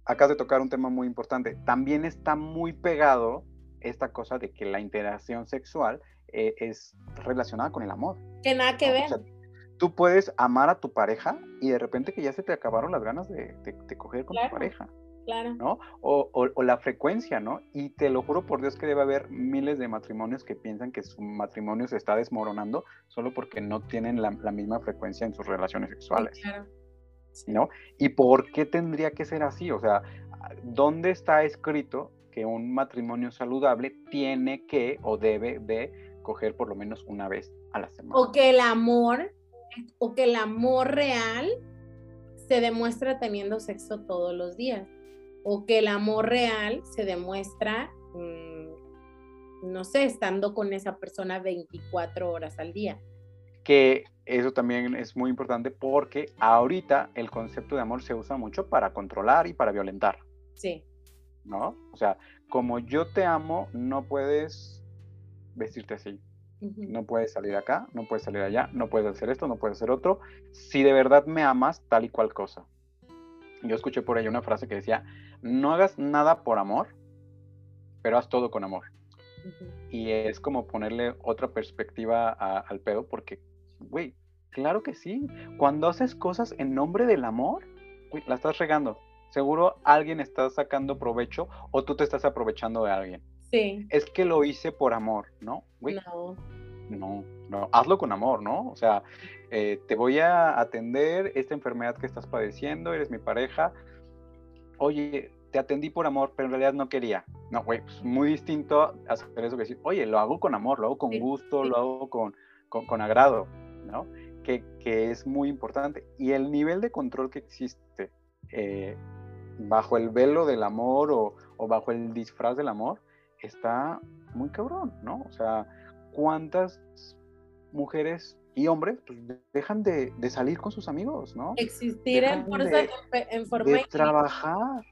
acabas de tocar un tema muy importante. También está muy pegado esta cosa de que la interacción sexual eh, es relacionada con el amor. Que nada que ver. tú puedes amar a tu pareja y de repente que ya se te acabaron las ganas de, de, coger con tu pareja. Claro. ¿no? O, o, la frecuencia, ¿no? Y te lo juro por Dios que debe haber miles de matrimonios que piensan que su matrimonio se está desmoronando solo porque no tienen la, misma frecuencia en sus relaciones sexuales. claro. ¿No? ¿Y por qué tendría que ser así? O sea, ¿dónde está escrito que un matrimonio saludable tiene que o debe de coger por lo menos una vez a la semana? O que el amor, o que el amor real se demuestra teniendo sexo todos los días o que el amor real se demuestra, mm, no sé, estando con esa persona 24 horas al día. Que eso también es muy importante porque ahorita el concepto de amor se usa mucho para controlar y para violentar. Sí. ¿No? O sea, como yo te amo, no puedes vestirte así. No puedes salir acá, no puedes salir allá, no puedes hacer esto, no puedes hacer otro. Si de verdad me amas, tal y cual cosa. Yo escuché por ahí una frase que decía, no hagas nada por amor, pero haz todo con amor. Y es como ponerle otra perspectiva al pedo, porque, güey, claro que sí. Cuando haces cosas en nombre del amor, la estás regando. Seguro alguien está sacando provecho o tú te estás aprovechando de alguien. Sí. Es que lo hice por amor, ¿no? no. No, no, hazlo con amor, ¿no? O sea, eh, te voy a atender esta enfermedad que estás padeciendo, eres mi pareja, oye, te atendí por amor, pero en realidad no quería. No, güey, pues muy distinto hacer eso que decir, oye, lo hago con amor, lo hago con gusto, lo hago con, con, agrado, ¿no? Que, que, es muy importante. Y el nivel de control que existe eh, bajo el velo del amor o, o, bajo el disfraz del amor está muy cabrón, ¿no? O sea, ¿cuántas mujeres y hombres pues, dejan de, salir con sus amigos, ¿no? Existir en, de, en forma de trabajar.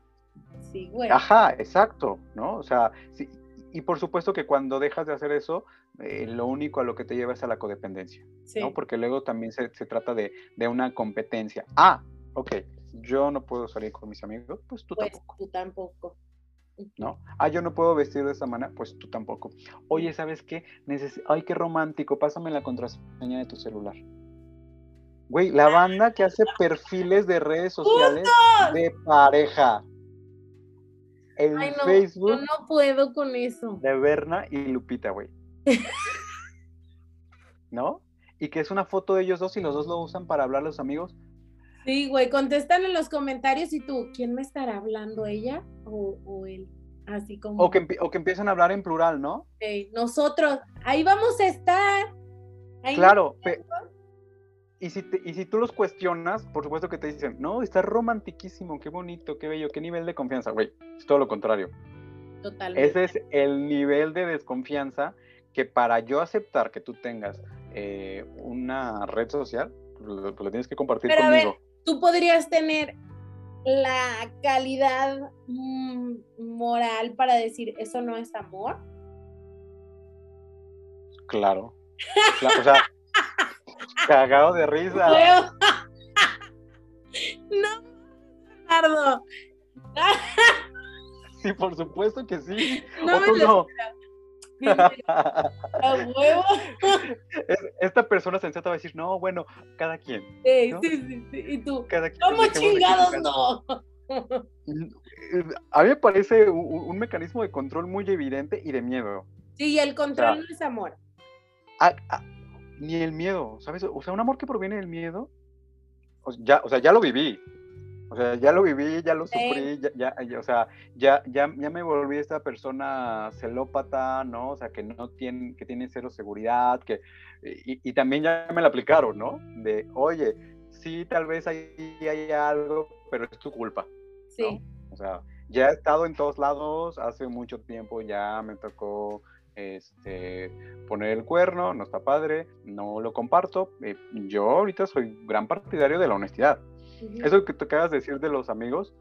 Sí, güey. Ajá, exacto, ¿no? O sea, sí, y por supuesto que cuando dejas de hacer eso, eh, lo único a lo que te lleva es a la codependencia, ¿no? Porque luego también se, trata de, una competencia. Ah, ok, yo no puedo salir con mis amigos, pues tú pues tampoco. Tú tampoco. ¿No? Ah, yo no puedo vestir de esa manera, pues tú tampoco. Oye, ¿sabes qué? Ay, qué romántico, pásame la contraseña de tu celular. Güey, la banda que hace perfiles de redes sociales de pareja. En Facebook. Yo no puedo con eso. De Berna y Lupita, güey. ¿No? Y que es una foto de ellos dos y los dos lo usan para hablar a los amigos. Sí, güey, contestan en los comentarios y tú, ¿quién me estará hablando, ella o, él? Así como... O que, o que empiezan a hablar en plural, ¿no? Nosotros, ahí vamos a estar. claro, y, si y si tú los cuestionas, por supuesto que te dicen, no, está romantiquísimo, qué bonito, qué bello, qué nivel de confianza, güey, es todo lo contrario. Totalmente. Ese es el nivel de desconfianza que para yo aceptar que tú tengas eh, una red social, lo, lo, tienes que compartir conmigo tú podrías tener la calidad mm, moral para decir eso no es amor? Claro. o sea, cagado de risa. no, Leonardo. sí, por supuesto que sí. No, me no? Esta persona sensata va a decir, no, bueno, cada quien. Sí, sí, sí, Y tú, ¿cómo chingados no? A mí me parece un, mecanismo de control muy evidente y de miedo. Sí, el control no es amor. ni el miedo, ¿sabes? O sea, un amor que proviene del miedo, ya, o sea, ya lo viví. O sea, ya lo viví, ya lo sufrí, ya, ya, o sea, ya, ya, ya me volví esta persona celópata, ¿no? O sea, que no tiene, que tiene cero seguridad, que, y, también ya me la aplicaron, ¿no? De, oye, sí, tal vez ahí hay algo, pero es tu culpa. Sí. O sea, ya he estado en todos lados, hace mucho tiempo ya me tocó este, poner el cuerno, no está padre, no lo comparto. Eh, yo ahorita soy gran partidario de la honestidad. Eso que te acabas de decir de los amigos,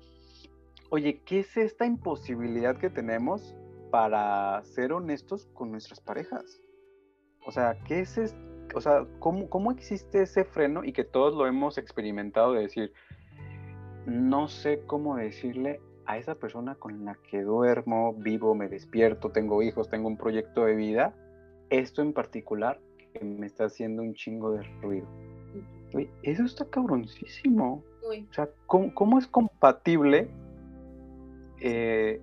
oye, ¿qué es esta imposibilidad que tenemos para ser honestos con nuestras parejas? O sea, ¿qué es esto? O sea, ¿cómo, ¿cómo existe ese freno y que todos lo hemos experimentado de decir, no sé cómo decirle a esa persona con la que duermo, vivo, me despierto, tengo hijos, tengo un proyecto de vida, esto en particular que me está haciendo un chingo de ruido? Eso está cabroncísimo. O sea, ¿cómo, es compatible eh,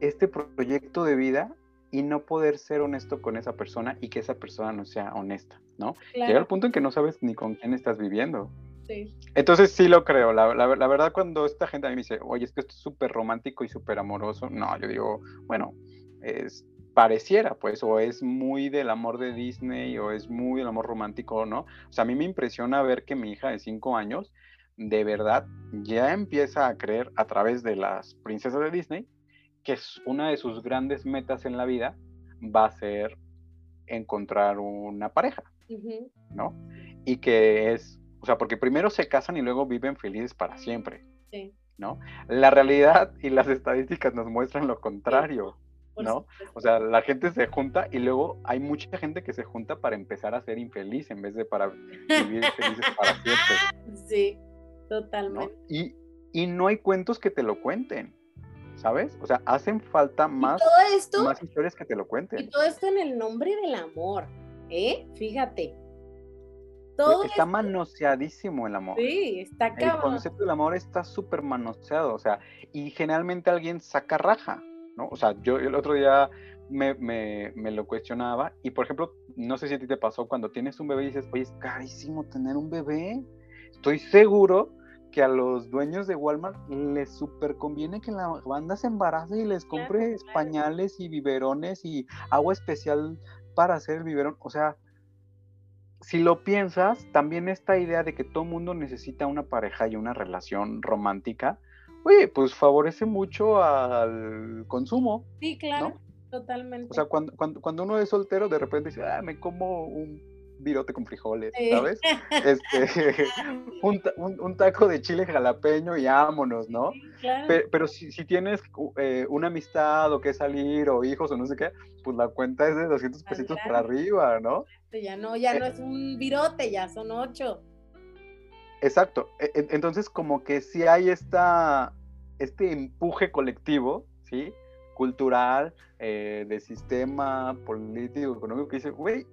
este proyecto de vida y no poder ser honesto con esa persona y que esa persona no sea honesta, ¿no? Llega el punto en que no sabes ni con quién estás viviendo. Sí. Entonces sí lo creo. La, la, verdad, cuando esta gente a mí me dice, oye, es que esto es súper romántico y súper amoroso, no, yo digo, bueno, es, pareciera, pues, o es muy del amor de Disney o es muy del amor romántico, ¿no? O sea, a mí me impresiona ver que mi hija de cinco años, de verdad, ya empieza a creer a través de las princesas de Disney que es una de sus grandes metas en la vida va a ser encontrar una pareja, ¿no? Y que es, o sea, porque primero se casan y luego viven felices para siempre, ¿no? La realidad y las estadísticas nos muestran lo contrario, ¿no? O sea, la gente se junta y luego hay mucha gente que se junta para empezar a ser infeliz en vez de para vivir felices para siempre. Sí, totalmente. Y, y no hay cuentos que te lo cuenten. ¿sabes? O sea, hacen falta más, más historias que te lo cuenten. Y todo esto en el nombre del amor, ¿eh? Fíjate. Todo está manoseadísimo el amor. Sí, está cabrón. El concepto del amor está súper manoseado, o sea, y generalmente alguien saca raja, ¿no? O sea, yo el otro día me, me, me, lo cuestionaba y, por ejemplo, no sé si a ti te pasó cuando tienes un bebé y dices, oye, es carísimo tener un bebé. Estoy seguro que a los dueños de Walmart les súper conviene que la banda se embarace y les compre pañales y biberones y agua especial para hacer el biberón. O sea, si lo piensas, también esta idea de que todo mundo necesita una pareja y una relación romántica, oye, pues favorece mucho al consumo. Sí, claro, totalmente. O sea, cuando, cuando, cuando uno es soltero, de repente dice, ah, me como un virote con frijoles, ¿sabes? Este, un, taco de chile jalapeño y vámonos, ¿no? Pero, si, tienes eh, una amistad o que salir o hijos o no sé qué, pues la cuenta es de 200 pesitos para arriba, ¿no? Ya no, ya no eh es un virote, ya son ocho. Exacto. E, entonces, como que si hay esta, este empuje colectivo, ¿sí? cultural, eh, de sistema político, económico, que dice, güey,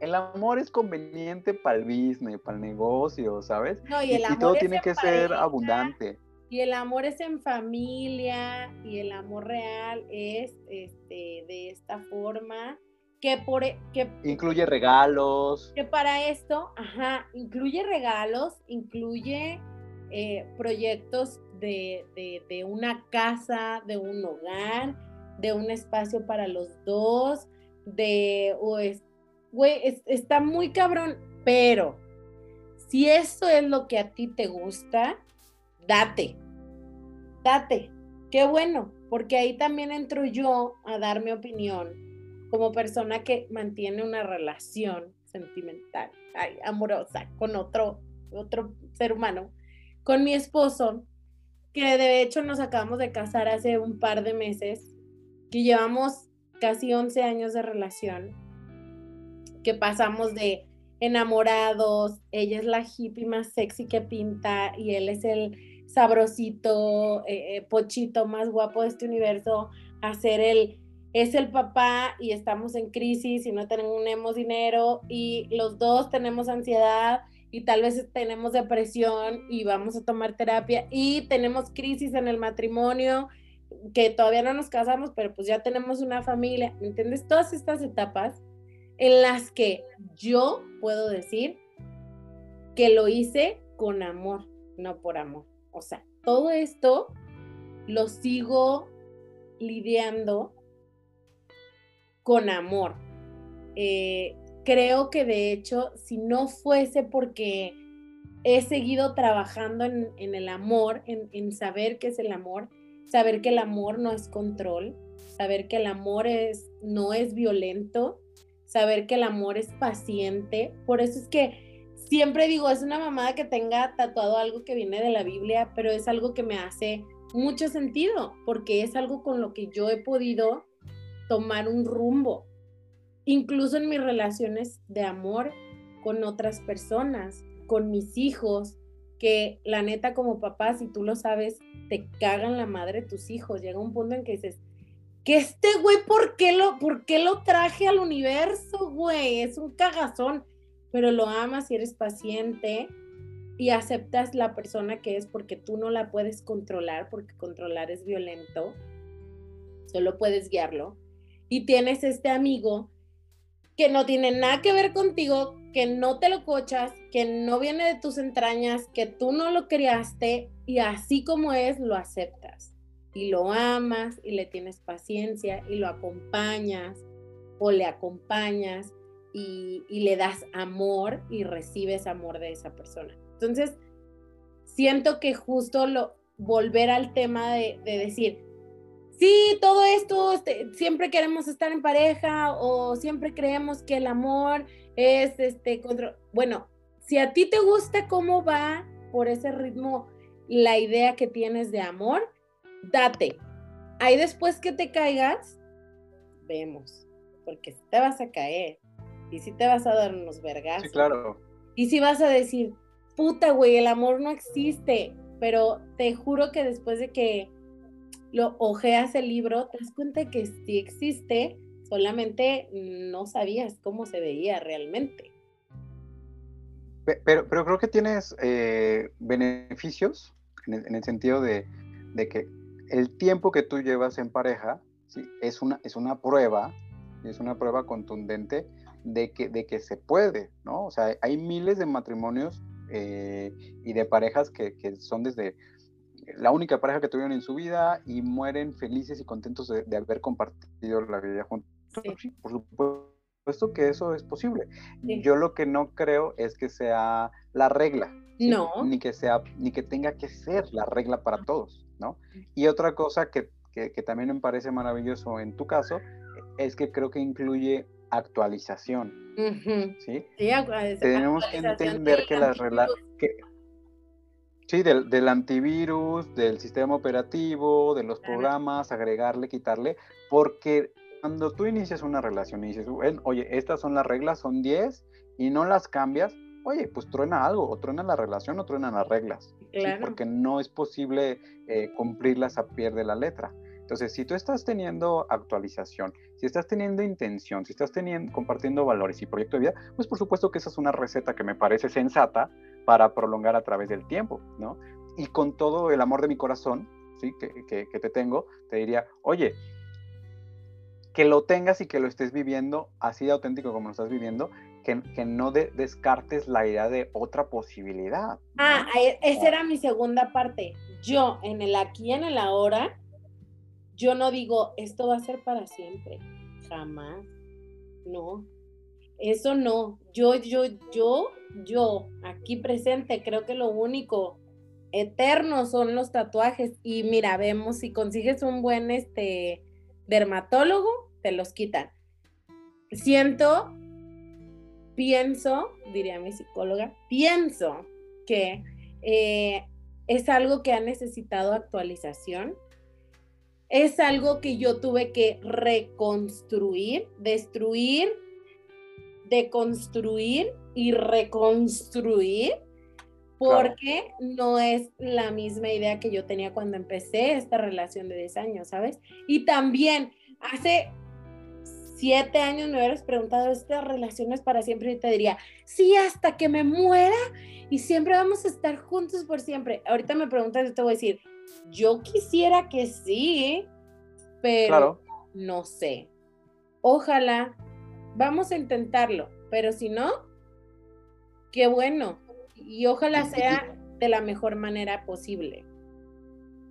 el amor es conveniente para el business, para el negocio, ¿sabes? No, y, el amor y todo tiene que ser abundante. Y el amor es en familia y el amor real es este, de esta forma que por e, que incluye regalos. Que para esto, ajá, incluye regalos, incluye eh, proyectos de, de, de una casa, de un hogar, de un espacio para los dos, de o güey, está muy cabrón, pero si eso es lo que a ti te gusta, date, date, qué bueno, porque ahí también entro yo a dar mi opinión como persona que mantiene una relación sentimental, amorosa con otro, otro ser humano, con mi esposo, que de hecho nos acabamos de casar hace un par de meses, que llevamos casi 11 años de relación que pasamos de enamorados, ella es la hippie más sexy que pinta y él es el sabrosito, eh, eh, pochito más guapo de este universo, a ser el, es el papá y estamos en crisis y no tenemos dinero y los dos tenemos ansiedad y tal vez tenemos depresión y vamos a tomar terapia y tenemos crisis en el matrimonio que todavía no nos casamos, pero pues ya tenemos una familia, ¿me entiendes? Todas estas etapas en las que yo puedo decir que lo hice con amor, no por amor. O sea, todo esto lo sigo lidiando con amor. Eh, creo que de hecho, si no fuese porque he seguido trabajando en, el amor, en, en, saber qué es el amor, saber que el amor no es control, saber que el amor es, no es violento, saber que el amor es paciente. Por eso es que siempre digo, es una mamada que tenga tatuado algo que viene de la Biblia, pero es algo que me hace mucho sentido, porque es algo con lo que yo he podido tomar un rumbo, incluso en mis relaciones de amor con otras personas, con mis hijos, que la neta como papá, si tú lo sabes, te cagan la madre tus hijos. Llega un punto en que dices, que este güey, ¿por qué, lo, ¿por qué lo traje al universo, güey? Es un cagazón, pero lo amas y eres paciente y aceptas la persona que es porque tú no la puedes controlar, porque controlar es violento, solo puedes guiarlo. Y tienes este amigo que no tiene nada que ver contigo, que no te lo cochas, que no viene de tus entrañas, que tú no lo criaste y así como es, lo aceptas. Y lo amas y le tienes paciencia y lo acompañas o le acompañas y, le das amor y recibes amor de esa persona. Entonces, siento que justo volver al tema de, decir, sí, todo esto, este, siempre queremos estar en pareja o siempre creemos que el amor es este control. Bueno, si a ti te gusta cómo va por ese ritmo la idea que tienes de amor, date. Ahí después que te caigas, vemos, porque te vas a caer y si te vas a dar unos vergas. Sí, claro. Y si vas a decir, puta, güey, el amor no existe, pero te juro que después de que lo ojeas el libro, te das cuenta que sí existe, solamente no sabías cómo se veía realmente. Pero, pero creo que tienes eh, beneficios en el, sentido de, que el tiempo que tú llevas en pareja es, una, es una prueba, es una prueba contundente de que, de que se puede, ¿no? O sea, hay miles de matrimonios eh, y de parejas que, que, son desde la única pareja que tuvieron en su vida y mueren felices y contentos de, haber compartido la vida juntos. Sí. por supuesto que eso es posible. Yo lo que no creo es que sea la regla. No. Ni que sea, ni que tenga que ser la regla para todos, ¿no? Y otra cosa que, que, que también me parece maravilloso en tu caso es que creo que incluye actualización. ¿sí? Tenemos que entender que las. Sí, del, del, antivirus, del sistema operativo, de los programas, agregarle, quitarle, porque cuando tú inicias una relación y dices, oye, estas son las reglas, son 10, y no las cambias, oye, pues truena algo, o truena la relación o truenan las reglas, porque no es posible eh, cumplirlas a pie de la letra. Entonces, si tú estás teniendo actualización, si estás teniendo intención, si estás teniendo, compartiendo valores y proyecto de vida, pues por supuesto que esa es una receta que me parece sensata para prolongar a través del tiempo, ¿no? Y con todo el amor de mi corazón, ¿sí? Que, que, te tengo, te diría, oye, que lo tengas y que lo estés viviendo así de auténtico como lo estás viviendo, que, que no descartes la idea de otra posibilidad. Ah, esa era mi segunda parte. Yo en el aquí, en el ahora, yo no digo, esto va a ser para siempre, jamás, no, eso no, yo, yo, yo, yo, aquí presente, creo que lo único eterno son los tatuajes. Y mira, vemos si consigues un buen este dermatólogo, te los quitan. Siento, pienso, diría mi psicóloga, pienso que eh, es algo que ha necesitado actualización. Es algo que yo tuve que reconstruir, destruir, deconstruir y reconstruir porque no es la misma idea que yo tenía cuando empecé esta relación de 10 años, ¿sabes? Y también hace siete años me hubieras preguntado, ¿esta relación es para siempre? Y te diría, sí, hasta que me muera y siempre vamos a estar juntos por siempre. Ahorita me preguntas y te voy a decir, yo quisiera que sí, pero no sé. Ojalá, vamos a intentarlo, pero si no, qué bueno. Y ojalá sea de la mejor manera posible.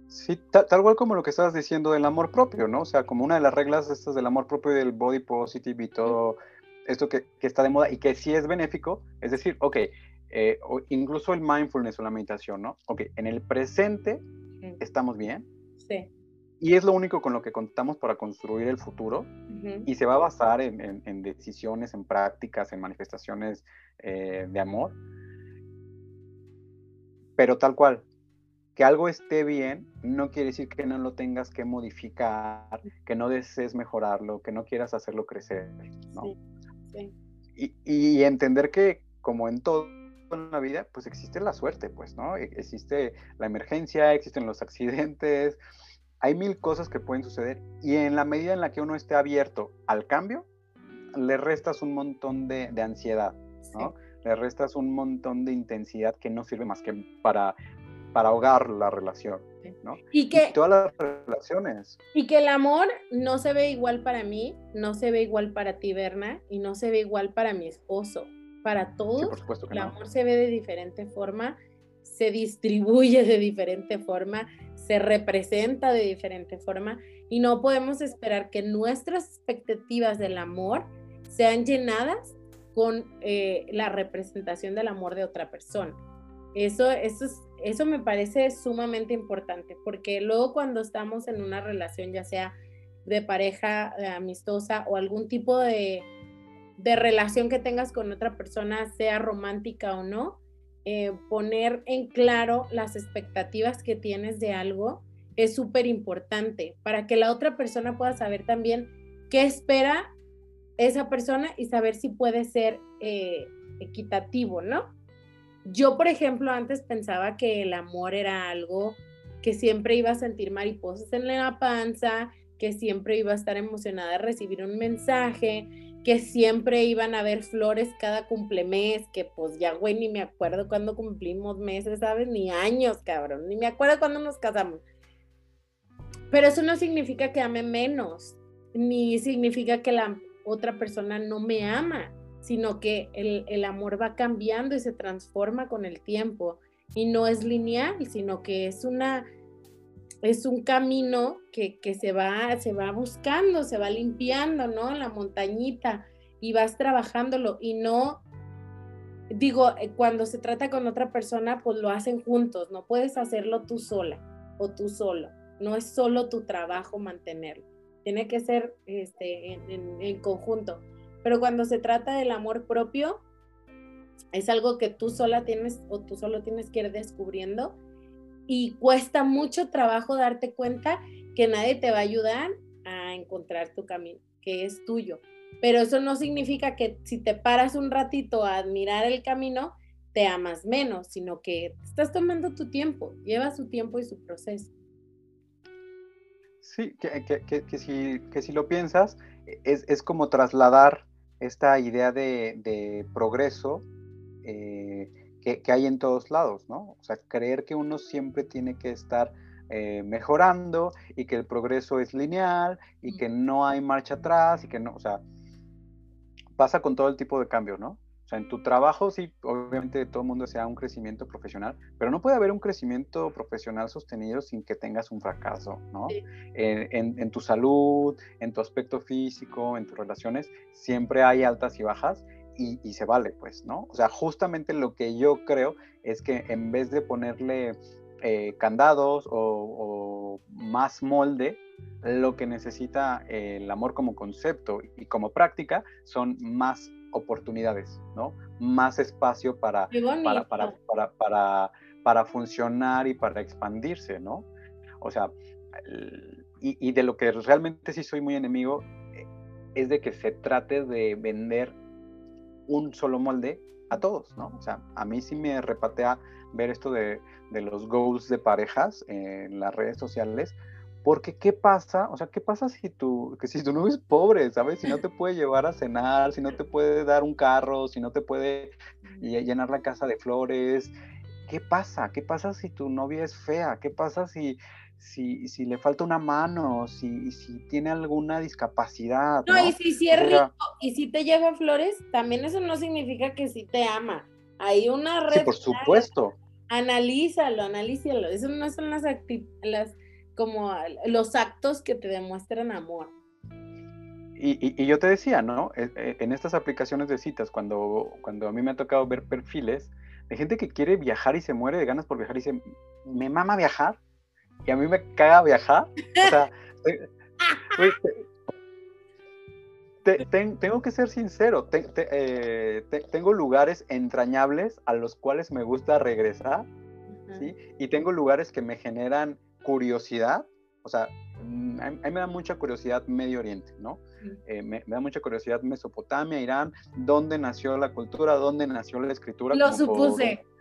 Sí, tal, cual como lo que estabas diciendo del amor propio, ¿no? O sea, como una de las reglas estas del amor propio y del body positive y todo esto que, está de moda y que sí es benéfico, es decir, ok, eh, incluso el mindfulness o la meditación, ¿no? Ok, en el presente estamos bien. Sí. Y es lo único con lo que contamos para construir el futuro y se va a basar en, decisiones, en prácticas, en manifestaciones eh, de amor. Pero tal cual, que algo esté bien no quiere decir que no lo tengas que modificar, que no desees mejorarlo, que no quieras hacerlo crecer, ¿no? Sí, Y, y, entender que como en todo en la vida, pues existe la suerte, pues, ¿no? E, existe la emergencia, existen los accidentes, hay mil cosas que pueden suceder y en la medida en la que uno esté abierto al cambio, le restas un montón de, ansiedad, ¿no? le restas un montón de intensidad que no sirve más que para, para ahogar la relación, ¿no? Y que todas las relaciones. Y que el amor no se ve igual para mí, no se ve igual para ti, Berna, y no se ve igual para mi esposo. Para todos, por supuesto que el no. amor se ve de diferente forma, se distribuye de diferente forma, se representa de diferente forma, y no podemos esperar que nuestras expectativas del amor sean llenadas con eh, la representación del amor de otra persona. Eso, eso, es, eso me parece sumamente importante, porque luego cuando estamos en una relación, ya sea de pareja amistosa o algún tipo de, relación que tengas con otra persona, sea romántica o no, eh, poner en claro las expectativas que tienes de algo es súper importante para que la otra persona pueda saber también qué espera esa persona y saber si puede ser eh, equitativo, ¿no? Yo, por ejemplo, antes pensaba que el amor era algo que siempre iba a sentir mariposas en la panza, que siempre iba a estar emocionada de recibir un mensaje, que siempre iban a haber flores cada cumplemes, que pues ya, güey, ni me acuerdo cuándo cumplimos meses, ¿sabes? Ni años, cabrón, ni me acuerdo cuándo nos casamos. Pero eso no significa que ame menos, ni significa que la otra persona no me ama, sino que el, el, amor va cambiando y se transforma con el tiempo y no es lineal, sino que es una es un camino que, que se va se va buscando, se va limpiando, ¿no? La montañita y vas trabajándolo y no digo, eh, cuando se trata con otra persona, pues lo hacen juntos, no puedes hacerlo tú sola o tú solo, no es solo tu trabajo mantenerlo tiene que ser este, en, en, en, conjunto. Pero cuando se trata del amor propio, es algo que tú sola tienes o tú solo tienes que ir descubriendo y cuesta mucho trabajo darte cuenta que nadie te va a ayudar a encontrar tu camino, que es tuyo. Pero eso no significa que si te paras un ratito a admirar el camino, te amas menos, sino que estás tomando tu tiempo, lleva su tiempo y su proceso. Sí, que, que, que, que, si, lo piensas, es, es como trasladar esta idea de, de progreso eh, que, hay en todos lados, ¿no? O sea, creer que uno siempre tiene que estar eh, mejorando y que el progreso es lineal y que no hay marcha atrás y que no, o sea, pasa con todo el tipo de cambios, ¿no? O sea, en tu trabajo sí, obviamente todo el mundo sea un crecimiento profesional, pero no puede haber un crecimiento profesional sostenido sin que tengas un fracaso, ¿no? Sí. En, en, en, tu salud, en tu aspecto físico, en tus relaciones, siempre hay altas y bajas y, y, se vale, pues, ¿no? O sea, justamente lo que yo creo es que en vez de ponerle eh, candados o, o más molde, lo que necesita el amor como concepto y como práctica son más oportunidades, ¿no? Más espacio para, para, para, para, para, funcionar y para expandirse, ¿no? O sea, y, y, de lo que realmente sí soy muy enemigo eh, es de que se trate de vender un solo molde a todos, ¿no? O sea, a mí sí me repatea ver esto de, de los goals de parejas en las redes sociales, porque ¿qué pasa? O sea, ¿qué pasa si tu, que si tu novio es pobre, ¿sabes? Si no te puede llevar a cenar, si no te puede dar un carro, si no te puede llenar la casa de flores. ¿Qué pasa? ¿Qué pasa si tu novia es fea? ¿Qué pasa si, si, si le falta una mano? Si, si tiene alguna discapacidad. No, ¿no? y si, si es rico y si te lleva flores, también eso no significa que sí te ama. Hay una red. Sí, por supuesto. Analízalo, analízalo. Eso no son las actividades como los actos que te demuestran amor. Y, y, y, yo te decía, ¿no? En estas aplicaciones de citas, cuando, cuando a mí me ha tocado ver perfiles de gente que quiere viajar y se muere de ganas por viajar y dice, me mama viajar y a mí me caga viajar. O sea, te, te, tengo que ser sincero, te, eh, tengo lugares entrañables a los cuales me gusta regresar, uh -huh. ¿sí? Y tengo lugares que me generan curiosidad, o sea, mm, a mí me da mucha curiosidad Medio Oriente, ¿no? Eh, me, me, da mucha curiosidad Mesopotamia, Irán, dónde nació la cultura, dónde nació la escritura. Lo supuse, por...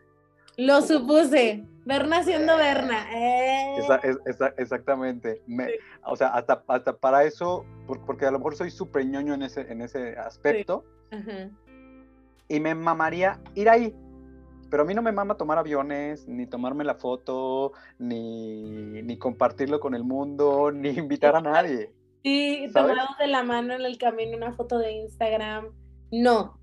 lo supuse. Berna siendo Berna. Eh. Esa, esa, exactamente. Me, sí. O sea, hasta, hasta para eso, porque a lo mejor soy súper ñoño en ese, en ese aspecto. Sí. Uh -huh. y me mamaría ir ahí. Pero a mí no me mama tomar aviones, ni tomarme la foto, ni, ni compartirlo con el mundo, ni invitar a nadie. Sí, tomados de la mano en el camino una foto de Instagram. No.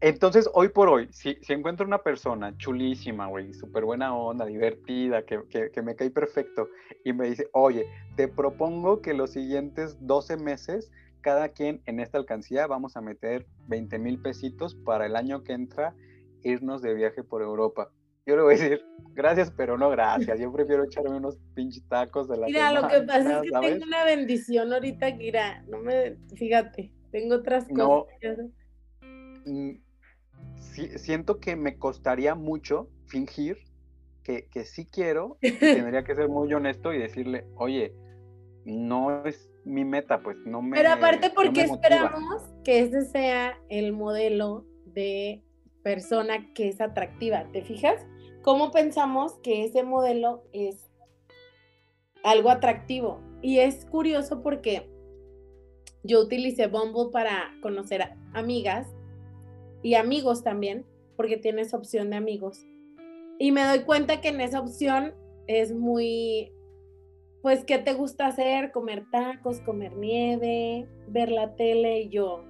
Entonces, hoy por hoy, si, si encuentro una persona chulísima, güey, súper buena onda, divertida, que, que, que, me cae perfecto, y me dice, oye, te propongo que los siguientes 12 meses, cada quien en esta alcancía vamos a meter 20 mil pesitos para el año que entra irnos de viaje por Europa. Yo le voy a decir, gracias, pero no gracias. Yo prefiero echarme unos pinches tacos de la Mira, lo que pasa es que tengo una bendición ahorita, Kira. No me, fíjate, tengo otras cosas. Siento que me costaría mucho fingir que, que sí quiero, tendría que ser muy honesto y decirle, oye, no es mi meta, pues no me. Pero aparte, ¿por qué esperamos que ese sea el modelo de persona que es atractiva? ¿Te fijas? ¿Cómo pensamos que ese modelo es algo atractivo? Y es curioso porque yo utilicé Bumble para conocer amigas y amigos también, porque tienes opción de amigos. Y me doy cuenta que en esa opción es muy, pues, ¿qué te gusta hacer? Comer tacos, comer nieve, ver la tele y yo.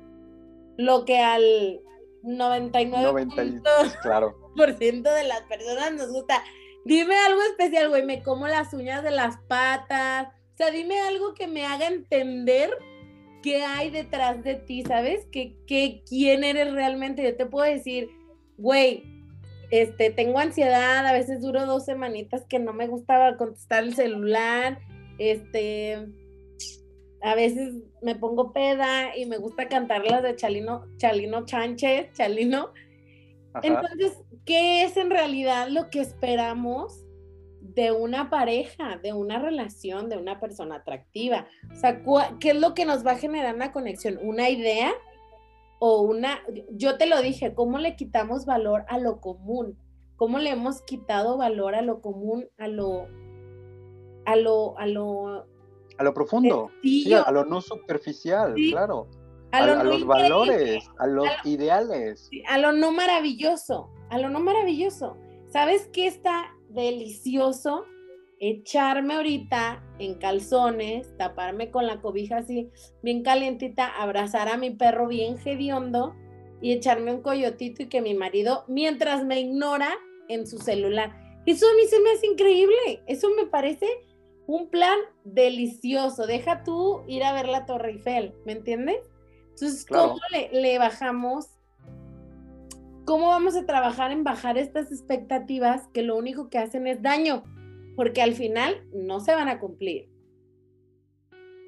Lo que al 99% claro. por ciento de las personas nos gusta. Dime algo especial, güey, me como las uñas de las patas. O sea, dime algo que me haga entender qué hay detrás de ti, ¿sabes? ¿Qué, qué, quién eres realmente? Yo te puedo decir, güey, este, tengo ansiedad, a veces duro dos semanitas que no me gustaba contestar el celular, este, a veces me pongo peda y me gusta cantar las de Chalino, Chalino Chánchez, Chalino. Entonces, ¿qué es en realidad lo que esperamos de una pareja, de una relación, de una persona atractiva. O sea, ¿qué es lo que nos va a generar una conexión? ¿Una idea o una... Yo te lo dije, ¿cómo le quitamos valor a lo común? ¿Cómo le hemos quitado valor a lo común, a lo... a lo... a lo... A lo profundo, sí, a lo no superficial, claro. A, los valores, a los ideales. A lo no maravilloso, a lo no maravilloso. ¿Sabes qué está delicioso echarme ahorita en calzones, taparme con la cobija así bien calientita, abrazar a mi perro bien hediondo y echarme un coyotito y que mi marido, mientras me ignora en su celular. Eso a mí se me hace increíble. Eso me parece un plan delicioso. Deja tú ir a ver la Torre Eiffel, ¿me entiendes? Entonces, ¿cómo le, le bajamos ¿Cómo vamos a trabajar en bajar estas expectativas que lo único que hacen es daño? Porque al final no se van a cumplir.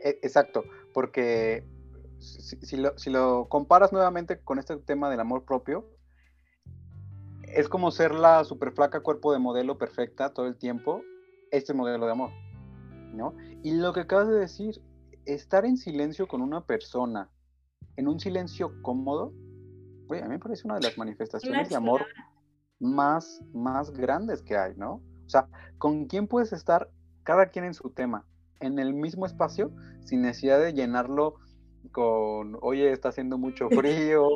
E, exacto, porque si, lo, comparas nuevamente con este tema del amor propio, es como ser la super flaca cuerpo de modelo perfecta todo el tiempo, este modelo de amor, ¿no? Y lo que acabas de decir, estar en silencio con una persona, en un silencio cómodo, a mí me parece una de las manifestaciones de amor más, más grandes que hay, ¿no? O sea, ¿con quién puedes estar cada quien en su tema, en el mismo espacio, sin necesidad de llenarlo con, oye, está haciendo mucho frío,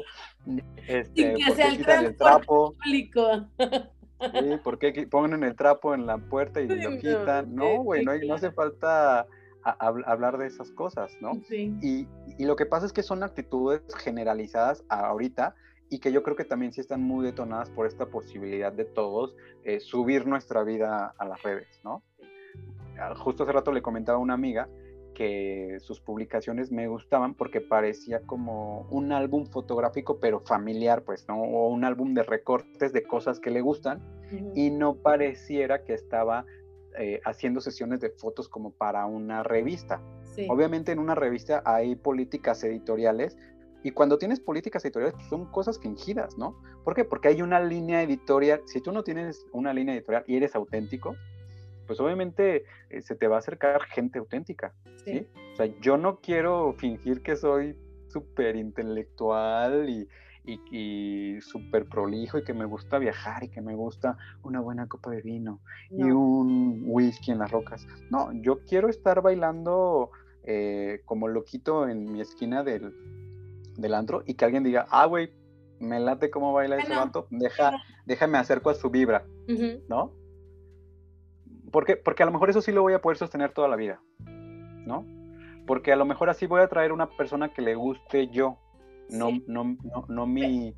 este, ¿por qué quitan el trapo? Sí, ¿por qué ponen el trapo en la puerta y lo quitan? No, güey, no, no hace falta hablar de esas cosas, ¿no? Sí. Y, y, lo que pasa es que son actitudes generalizadas ahorita y que yo creo que también sí están muy detonadas por esta posibilidad de todos eh, subir nuestra vida a las redes, ¿no? Ah, justo hace rato le comentaba a una amiga que sus publicaciones me gustaban porque parecía como un álbum fotográfico pero familiar, pues, ¿no? O un álbum de recortes de cosas que le gustan y no pareciera que estaba eh, haciendo sesiones de fotos como para una revista. Obviamente en una revista hay políticas editoriales y cuando tienes políticas editoriales pues, son cosas fingidas, ¿no? ¿Por qué? Porque hay una línea editorial. Si tú no tienes una línea editorial y eres auténtico, pues obviamente eh, se te va a acercar gente auténtica, ¿sí? O sea, yo no quiero fingir que soy súper intelectual y, y, súper prolijo y que me gusta viajar y que me gusta una buena copa de vino y un whisky en las rocas. No, yo quiero estar bailando eh, como loquito en mi esquina del, del antro y que alguien diga, ah, güey, me late cómo baila ese vato, deja, déjame acerco a su vibra, ¿no? Porque, porque a lo mejor eso sí lo voy a poder sostener toda la vida, ¿no? Porque a lo mejor así voy a traer una persona que le guste yo, no, no, no, no, mi,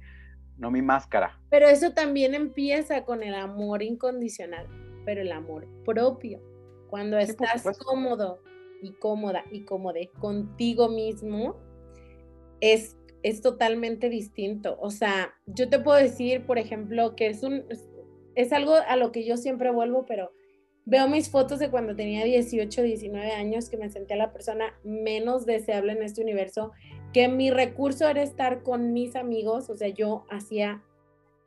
no mi máscara. Pero eso también empieza con el amor incondicional, pero el amor propio. Cuando estás cómodo y cómoda y cómoda contigo mismo, es, es totalmente distinto. O sea, yo te puedo decir, por ejemplo, que es un es algo a lo que yo siempre vuelvo, pero veo mis fotos de cuando tenía 18, 19 años, que me sentía la persona menos deseable en este universo, que mi recurso era estar con mis amigos, o sea, yo hacía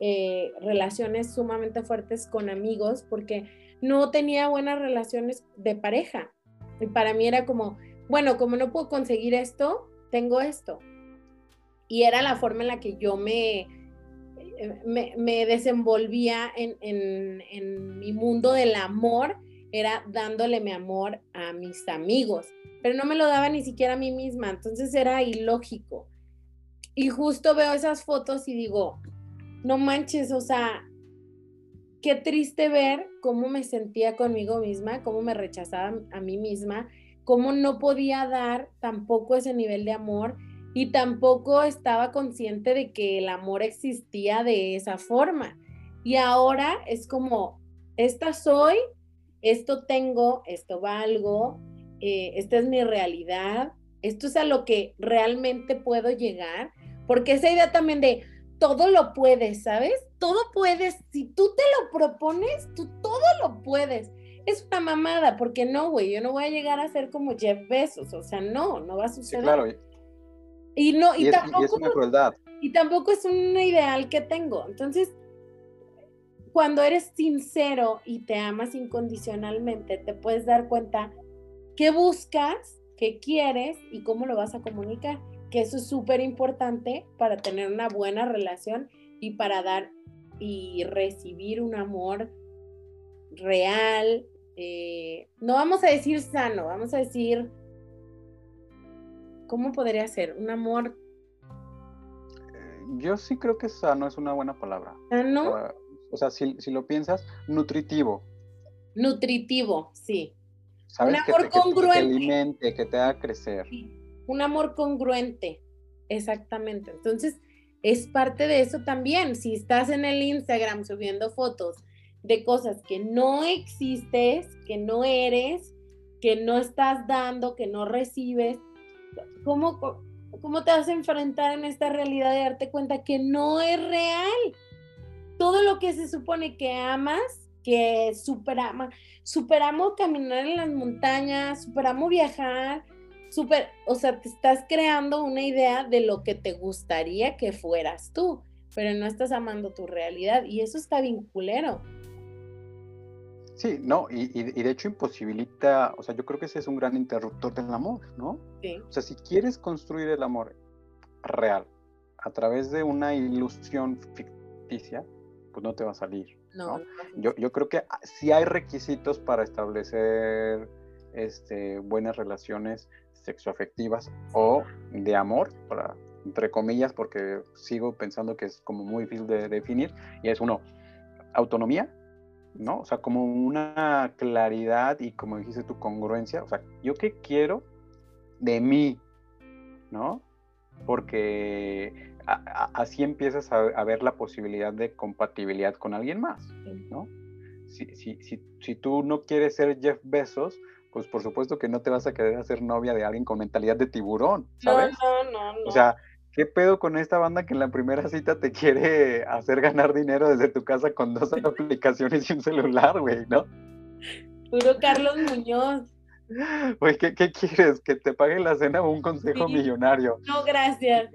eh, relaciones sumamente fuertes con amigos porque no tenía buenas relaciones de pareja. Y para mí era como, bueno, como no puedo conseguir esto, tengo esto. Y era la forma en la que yo me, me, desenvolvía en, mi mundo del amor, era dándole mi amor a mis amigos, pero no me lo daba ni siquiera a mí misma, entonces era ilógico. Y justo veo esas fotos y digo, no manches, o sea, qué triste ver cómo me sentía conmigo misma, cómo me rechazaba a mí misma, cómo no podía dar tampoco ese nivel de amor y tampoco estaba consciente de que el amor existía de esa forma. Y ahora es como, esta soy, esto tengo, esto valgo, eh, esta es mi realidad, esto es a lo que realmente puedo llegar, porque esa idea también de todo lo puedes, ¿sabes? Todo puedes, si tú te lo propones, tú todo lo puedes. Es una mamada, porque no, güey, yo no voy a llegar a ser como Jeff Bezos, o sea, no, no va a suceder. claro, y no, y, tampoco, es una crueldad. Y tampoco es un ideal que tengo. Entonces, cuando eres sincero y te amas incondicionalmente, te puedes dar cuenta qué buscas, qué quieres y cómo lo vas a comunicar. Que eso es súper importante para tener una buena relación y para dar y recibir un amor real. Eh, no vamos a decir sano, vamos a decir ¿Cómo podría ser? ¿Un amor? Eh, yo sí creo que sano es una buena palabra. ¿Sano? O sea, si, lo piensas, nutritivo. Nutritivo, sí. Un amor congruente. Que te alimente, que te haga crecer. Un amor congruente, exactamente. Entonces, es parte de eso también. Si estás en el Instagram subiendo fotos de cosas que no existes, que no eres, que no estás dando, que no recibes, ¿cómo, ¿cómo te vas a enfrentar en esta realidad de darte cuenta que no es real? Todo lo que se supone que amas, que superamos, superamos caminar en las montañas, superamos viajar, super, o sea, te estás creando una idea de lo que te gustaría que fueras tú, pero no estás amando tu realidad y eso está vinculero. Sí, no, y, de hecho imposibilita, o sea, yo creo que ese es un gran interruptor del amor, ¿no? Sí. O sea, si quieres construir el amor real a través de una ilusión ficticia, pues no te va a salir. No, Yo, yo, creo que sí hay requisitos para establecer este, buenas relaciones sexoafectivas o de amor, para, entre comillas, porque sigo pensando que es como muy difícil de definir, y es uno, autonomía, ¿no? O sea, como una claridad y como dijiste tu congruencia, o sea, yo qué quiero de mí, ¿no? Porque así empiezas a, ver la posibilidad de compatibilidad con alguien más, ¿no? Si, si, si, si, tú no quieres ser Jeff Bezos, pues por supuesto que no te vas a querer hacer novia de alguien con mentalidad de tiburón, ¿sabes? No, no, no, no. O sea, ¿Qué pedo con esta banda que en la primera cita te quiere hacer ganar dinero desde tu casa con dos aplicaciones y un celular, güey, ¿no? Puro Carlos Muñoz. Güey, ¿qué, quieres? ¿Que te pague la cena o un consejo millonario? No, gracias.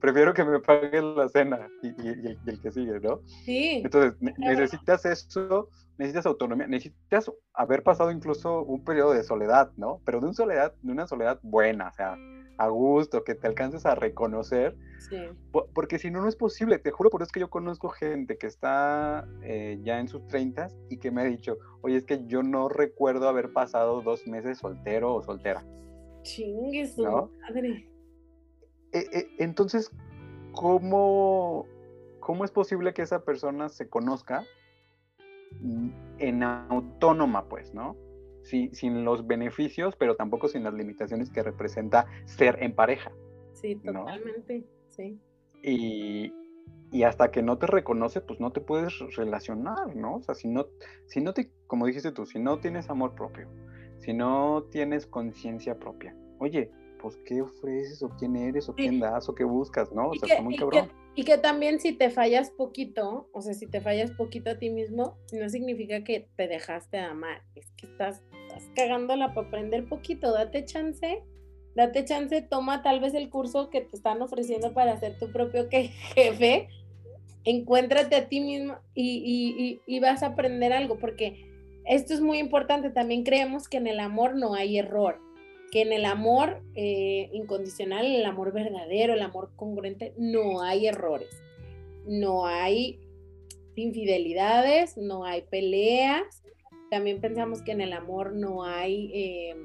Prefiero que me pagues la cena y, el, que sigue, ¿no? Sí. Entonces, necesitas eso, necesitas autonomía, necesitas haber pasado incluso un periodo de soledad, ¿no? Pero de una soledad, de una soledad buena, o sea, a gusto, que te alcances a reconocer. Sí. Porque si no, no es posible. Te juro, por eso es que yo conozco gente que está eh, ya en sus treintas y que me ha dicho, oye, es que yo no recuerdo haber pasado dos meses soltero o soltera. Chingue su madre. E, e, entonces, ¿cómo, ¿cómo es posible que esa persona se conozca en autónoma, pues, ¿no? Sin los beneficios, pero tampoco sin las limitaciones que representa ser en pareja. Sí, totalmente, sí. Y, y, hasta que no te reconoce, pues no te puedes relacionar, ¿no? O sea, si no, si no te, como dijiste tú, si no tienes amor propio, si no tienes conciencia propia, oye, pues qué ofreces o quién eres o quién das o qué buscas, ¿no? O sea, está muy cabrón. y que también si te fallas poquito, o sea, si te fallas poquito a ti mismo, no significa que te dejaste de amar, es que estás, cagándola para aprender poquito, date chance, date chance, toma tal vez el curso que te están ofreciendo para ser tu propio jefe, encuéntrate a ti mismo y, y vas a aprender algo, porque esto es muy importante, también creemos que en el amor no hay error que en el amor eh, incondicional, el amor verdadero, el amor congruente, no hay errores, no hay infidelidades, no hay peleas. También pensamos que en el amor no hay eh,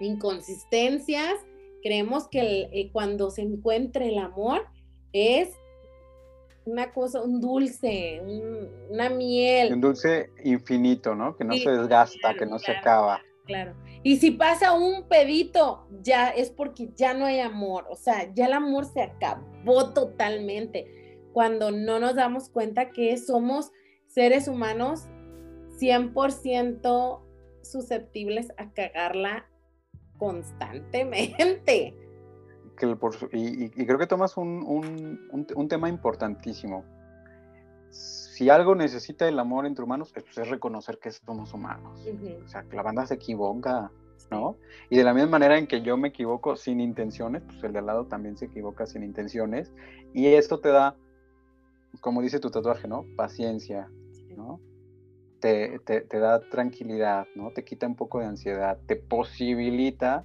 inconsistencias. Creemos que eh, cuando se encuentra el amor es una cosa, un dulce, una miel. Un dulce infinito, ¿no? Que no se desgasta, que no se acaba. Claro. Y si pasa un pedito, ya es porque ya no hay amor. O sea, ya el amor se acabó totalmente. Cuando no nos damos cuenta que somos seres humanos 100% susceptibles a cagarla constantemente. y, creo que tomas un tema importantísimo si algo necesita el amor entre humanos, pues, es reconocer que somos humanos. O sea, que la banda se equivoca, ¿no? Y de la misma manera en que yo me equivoco sin intenciones, pues el de al lado también se equivoca sin intenciones. Y esto te da, como dice tu tatuaje, ¿no? Paciencia, ¿no? Te, da tranquilidad, ¿no? Te quita un poco de ansiedad, te posibilita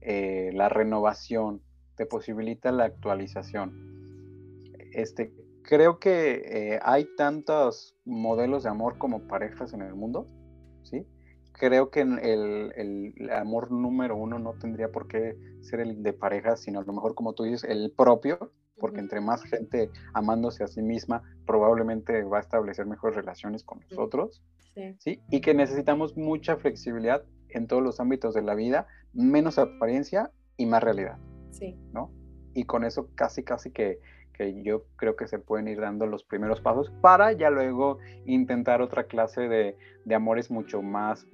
eh, la renovación, te posibilita la actualización. Este, creo que eh, hay tantos modelos de amor como parejas en el mundo, ¿sí? Creo que el, el, amor número uno no tendría por qué ser el de parejas, sino a lo mejor, como tú dices, el propio, porque entre más gente amándose a sí misma, probablemente va a establecer mejores relaciones con nosotros, sí. ¿sí? Y que necesitamos mucha flexibilidad en todos los ámbitos de la vida, menos apariencia y más realidad, sí. ¿no? Y con eso casi, casi que yo creo que se pueden ir dando los primeros pasos para ya luego intentar otra clase de, de amores mucho más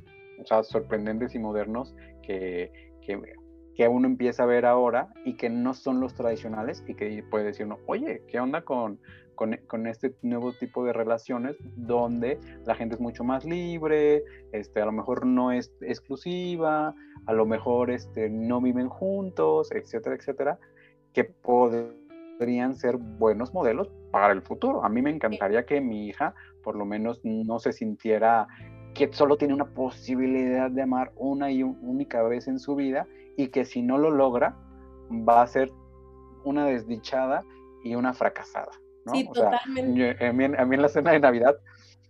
sorprendentes y modernos que, que, que, uno empieza a ver ahora y que no son los tradicionales y que puede decir uno, oye, ¿qué onda con, con, este nuevo tipo de relaciones donde la gente es mucho más libre, este, a lo mejor no es exclusiva, a lo mejor este, no viven juntos, etcétera, etcétera, que podrían ser buenos modelos para el futuro. A mí me encantaría que mi hija por lo menos no se sintiera que solo tiene una posibilidad de amar una y única vez en su vida y que si no lo logra va a ser una desdichada y una fracasada. ¿No? Sí, totalmente. a, mí, en la cena de Navidad,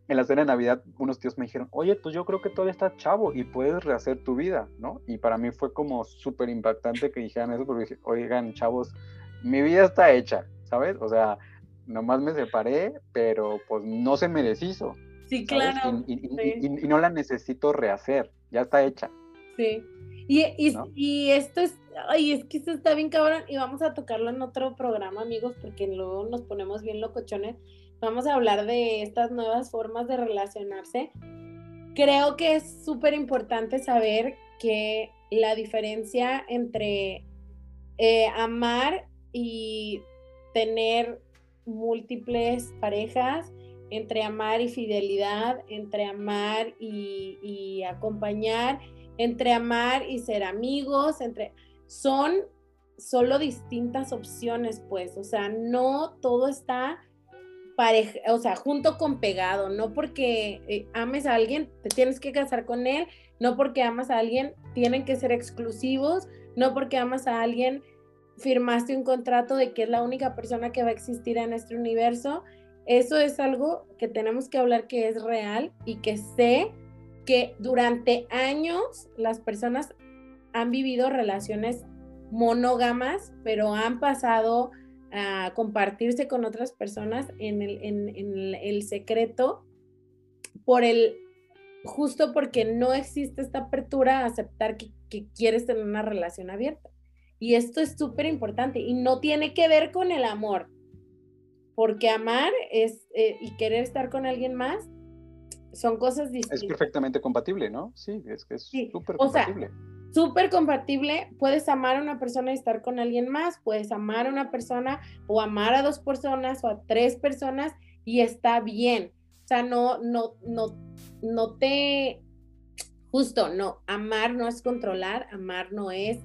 en la cena de Navidad, unos tíos me dijeron, oye, pues yo creo que todavía estás chavo y puedes rehacer tu vida, ¿no? Y para mí fue como súper impactante que dijeran eso, porque dije, oigan, chavos, mi vida está hecha, ¿sabes? O sea, nomás me separé, pero pues no se me deshizo. Sí, claro. Y, no la necesito rehacer, ya está hecha. Sí. Y, y, esto es, ay, es que esto está bien cabrón y vamos a tocarlo en otro programa, amigos, porque luego nos ponemos bien locochones. Vamos a hablar de estas nuevas formas de relacionarse. Creo que es súper importante saber que la diferencia entre eh, amar y tener múltiples parejas, entre amar y fidelidad, entre amar y, acompañar, entre amar y ser amigos, entre son solo distintas opciones, pues, o sea, no todo está pareja, o sea, junto con pegado, no porque eh, ames a alguien te tienes que casar con él, no porque amas a alguien tienen que ser exclusivos, no porque amas a alguien firmaste un contrato de que es la única persona que va a existir en este universo. Eso es algo que tenemos que hablar que es real y que sé que durante años las personas han vivido relaciones monógamas, pero han pasado a compartirse con otras personas en el, en, el secreto por el, justo porque no existe esta apertura a aceptar que, quieres tener una relación abierta. Y esto es súper importante y no tiene que ver con el amor, porque amar es eh, y querer estar con alguien más son cosas distintas. Es perfectamente compatible, ¿no? Sí, es que es súper compatible súper compatible, puedes amar a una persona y estar con alguien más, puedes amar a una persona o amar a dos personas o a tres personas y está bien. O sea, no, no, no, no te, justo, no, amar no es controlar, amar no es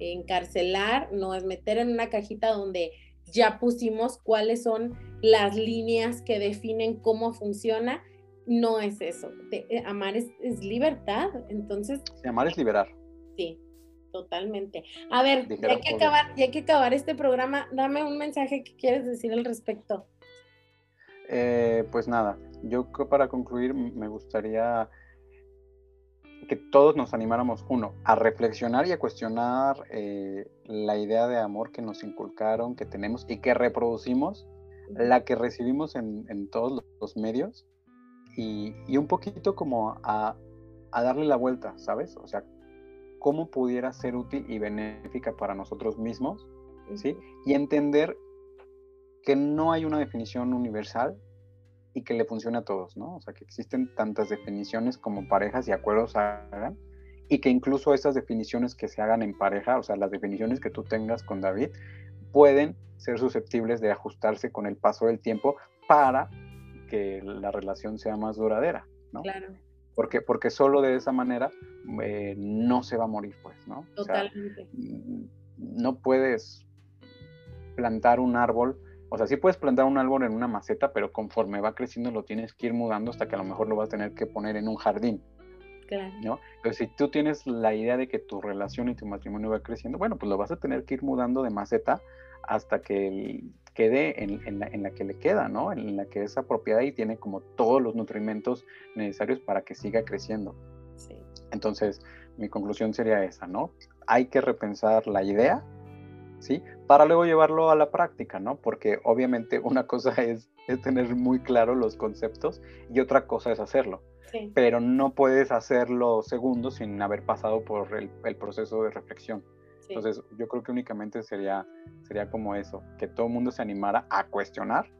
encarcelar, no es meter en una cajita donde ya pusimos cuáles son las líneas que definen cómo funciona. No es eso. Eh, amar es, es libertad. Entonces. amar es liberar. Sí, totalmente. A ver, ya hay, que acabar, ya hay que acabar este programa. Dame un mensaje que quieres decir al respecto. Eh, pues nada, yo para concluir me gustaría que todos nos animáramos, uno, a reflexionar y a cuestionar eh, la idea de amor que nos inculcaron, que tenemos y que reproducimos, la que recibimos en, todos los medios, y, un poquito como a, a, darle la vuelta, ¿sabes? O sea, cómo pudiera ser útil y benéfica para nosotros mismos, ¿sí? Y entender que no hay una definición universal y que le funcione a todos, ¿no? O sea, que existen tantas definiciones como parejas y acuerdos hagan, y que incluso esas definiciones que se hagan en pareja, o sea, las definiciones que tú tengas con David, pueden ser susceptibles de ajustarse con el paso del tiempo para que la relación sea más duradera, ¿no? Claro porque, porque solo de esa manera eh, no se va a morir, pues, ¿no? Totalmente. Mm, no puedes plantar un árbol, o sea, sí puedes plantar un árbol en una maceta, pero conforme va creciendo lo tienes que ir mudando hasta que a lo mejor lo vas a tener que poner en un jardín. Claro. ¿no? Entonces, si tú tienes la idea de que tu relación y tu matrimonio va creciendo, bueno, pues lo vas a tener que ir mudando de maceta hasta que el, quede en, la, que le queda, ¿no? En la que es apropiada y tiene como todos los nutrimentos necesarios para que siga creciendo. Sí. Entonces, mi conclusión sería esa, ¿no? Hay que repensar la idea, ¿sí? Para luego llevarlo a la práctica, ¿no? Porque obviamente una cosa es, tener muy claro los conceptos y otra cosa es hacerlo. Sí. Pero no puedes hacerlo segundo sin haber pasado por el proceso de reflexión. Entonces, yo creo que únicamente sería, sería como eso, que todo el mundo se animara a cuestionar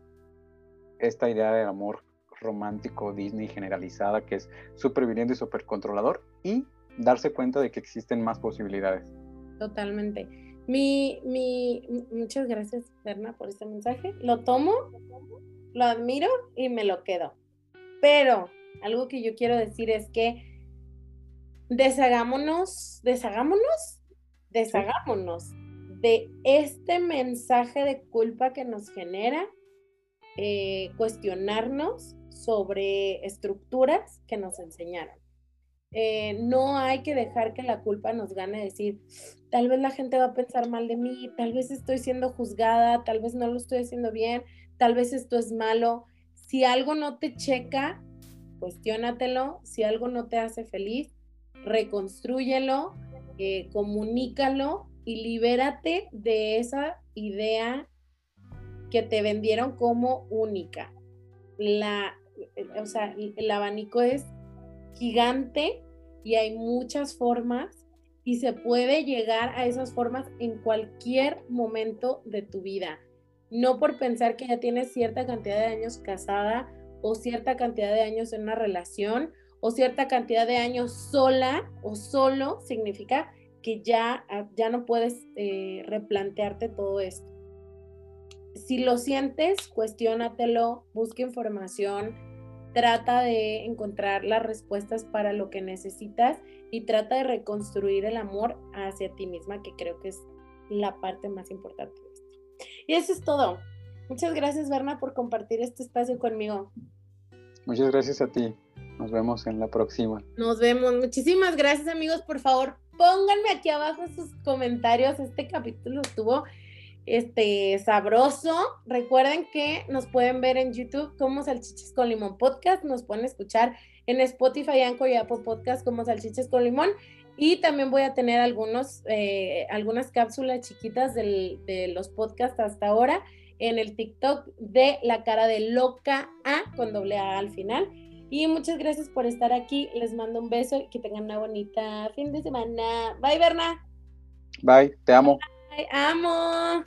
esta idea del amor romántico Disney generalizada que es súper viviendo y súper controlador y darse cuenta de que existen más posibilidades. Totalmente. Mi, mi, muchas gracias, Berna, por este mensaje. Lo tomo, lo admiro y me lo quedo. Pero algo que yo quiero decir es que deshagámonos, deshagámonos deshagámonos de este mensaje de culpa que nos genera eh, cuestionarnos sobre estructuras que nos enseñaron. Eh, no hay que dejar que la culpa nos gane decir, tal vez la gente va a pensar mal de mí, tal vez estoy siendo juzgada, tal vez no lo estoy haciendo bien, tal vez esto es malo. Si algo no te checa, cuestiónatelo. Si algo no te hace feliz, reconstrúyelo eh, comunícalo y libérate de esa idea que te vendieron como única. La, o sea, el abanico es gigante y hay muchas formas y se puede llegar a esas formas en cualquier momento de tu vida. No por pensar que ya tienes cierta cantidad de años casada o cierta cantidad de años en una relación o cierta cantidad de años sola o solo significa que ya, ah, ya no puedes eh, replantearte todo esto. Si lo sientes, cuestiónatelo, busca información, trata de encontrar las respuestas para lo que necesitas y trata de reconstruir el amor hacia ti misma, que creo que es la parte más importante de esto. Y eso es todo. Muchas gracias, Berna, por compartir este espacio conmigo. Muchas gracias a ti. Nos vemos en la próxima. Nos vemos. Muchísimas gracias amigos. Por favor, pónganme aquí abajo sus comentarios. Este capítulo estuvo este, sabroso. Recuerden que nos pueden ver en YouTube como Salchiches con Limón Podcast. Nos pueden escuchar en Spotify, Anchor y Apple Podcast como Salchiches con Limón. Y también voy a tener algunos, eh, algunas cápsulas chiquitas de los podcasts hasta ahora en el TikTok de la cara de loca A con doble A al final. Y muchas gracias por estar aquí. Les mando un beso y que tengan una bonita fin de semana. Bye, Berna. Bye, te amo. Bye, amo.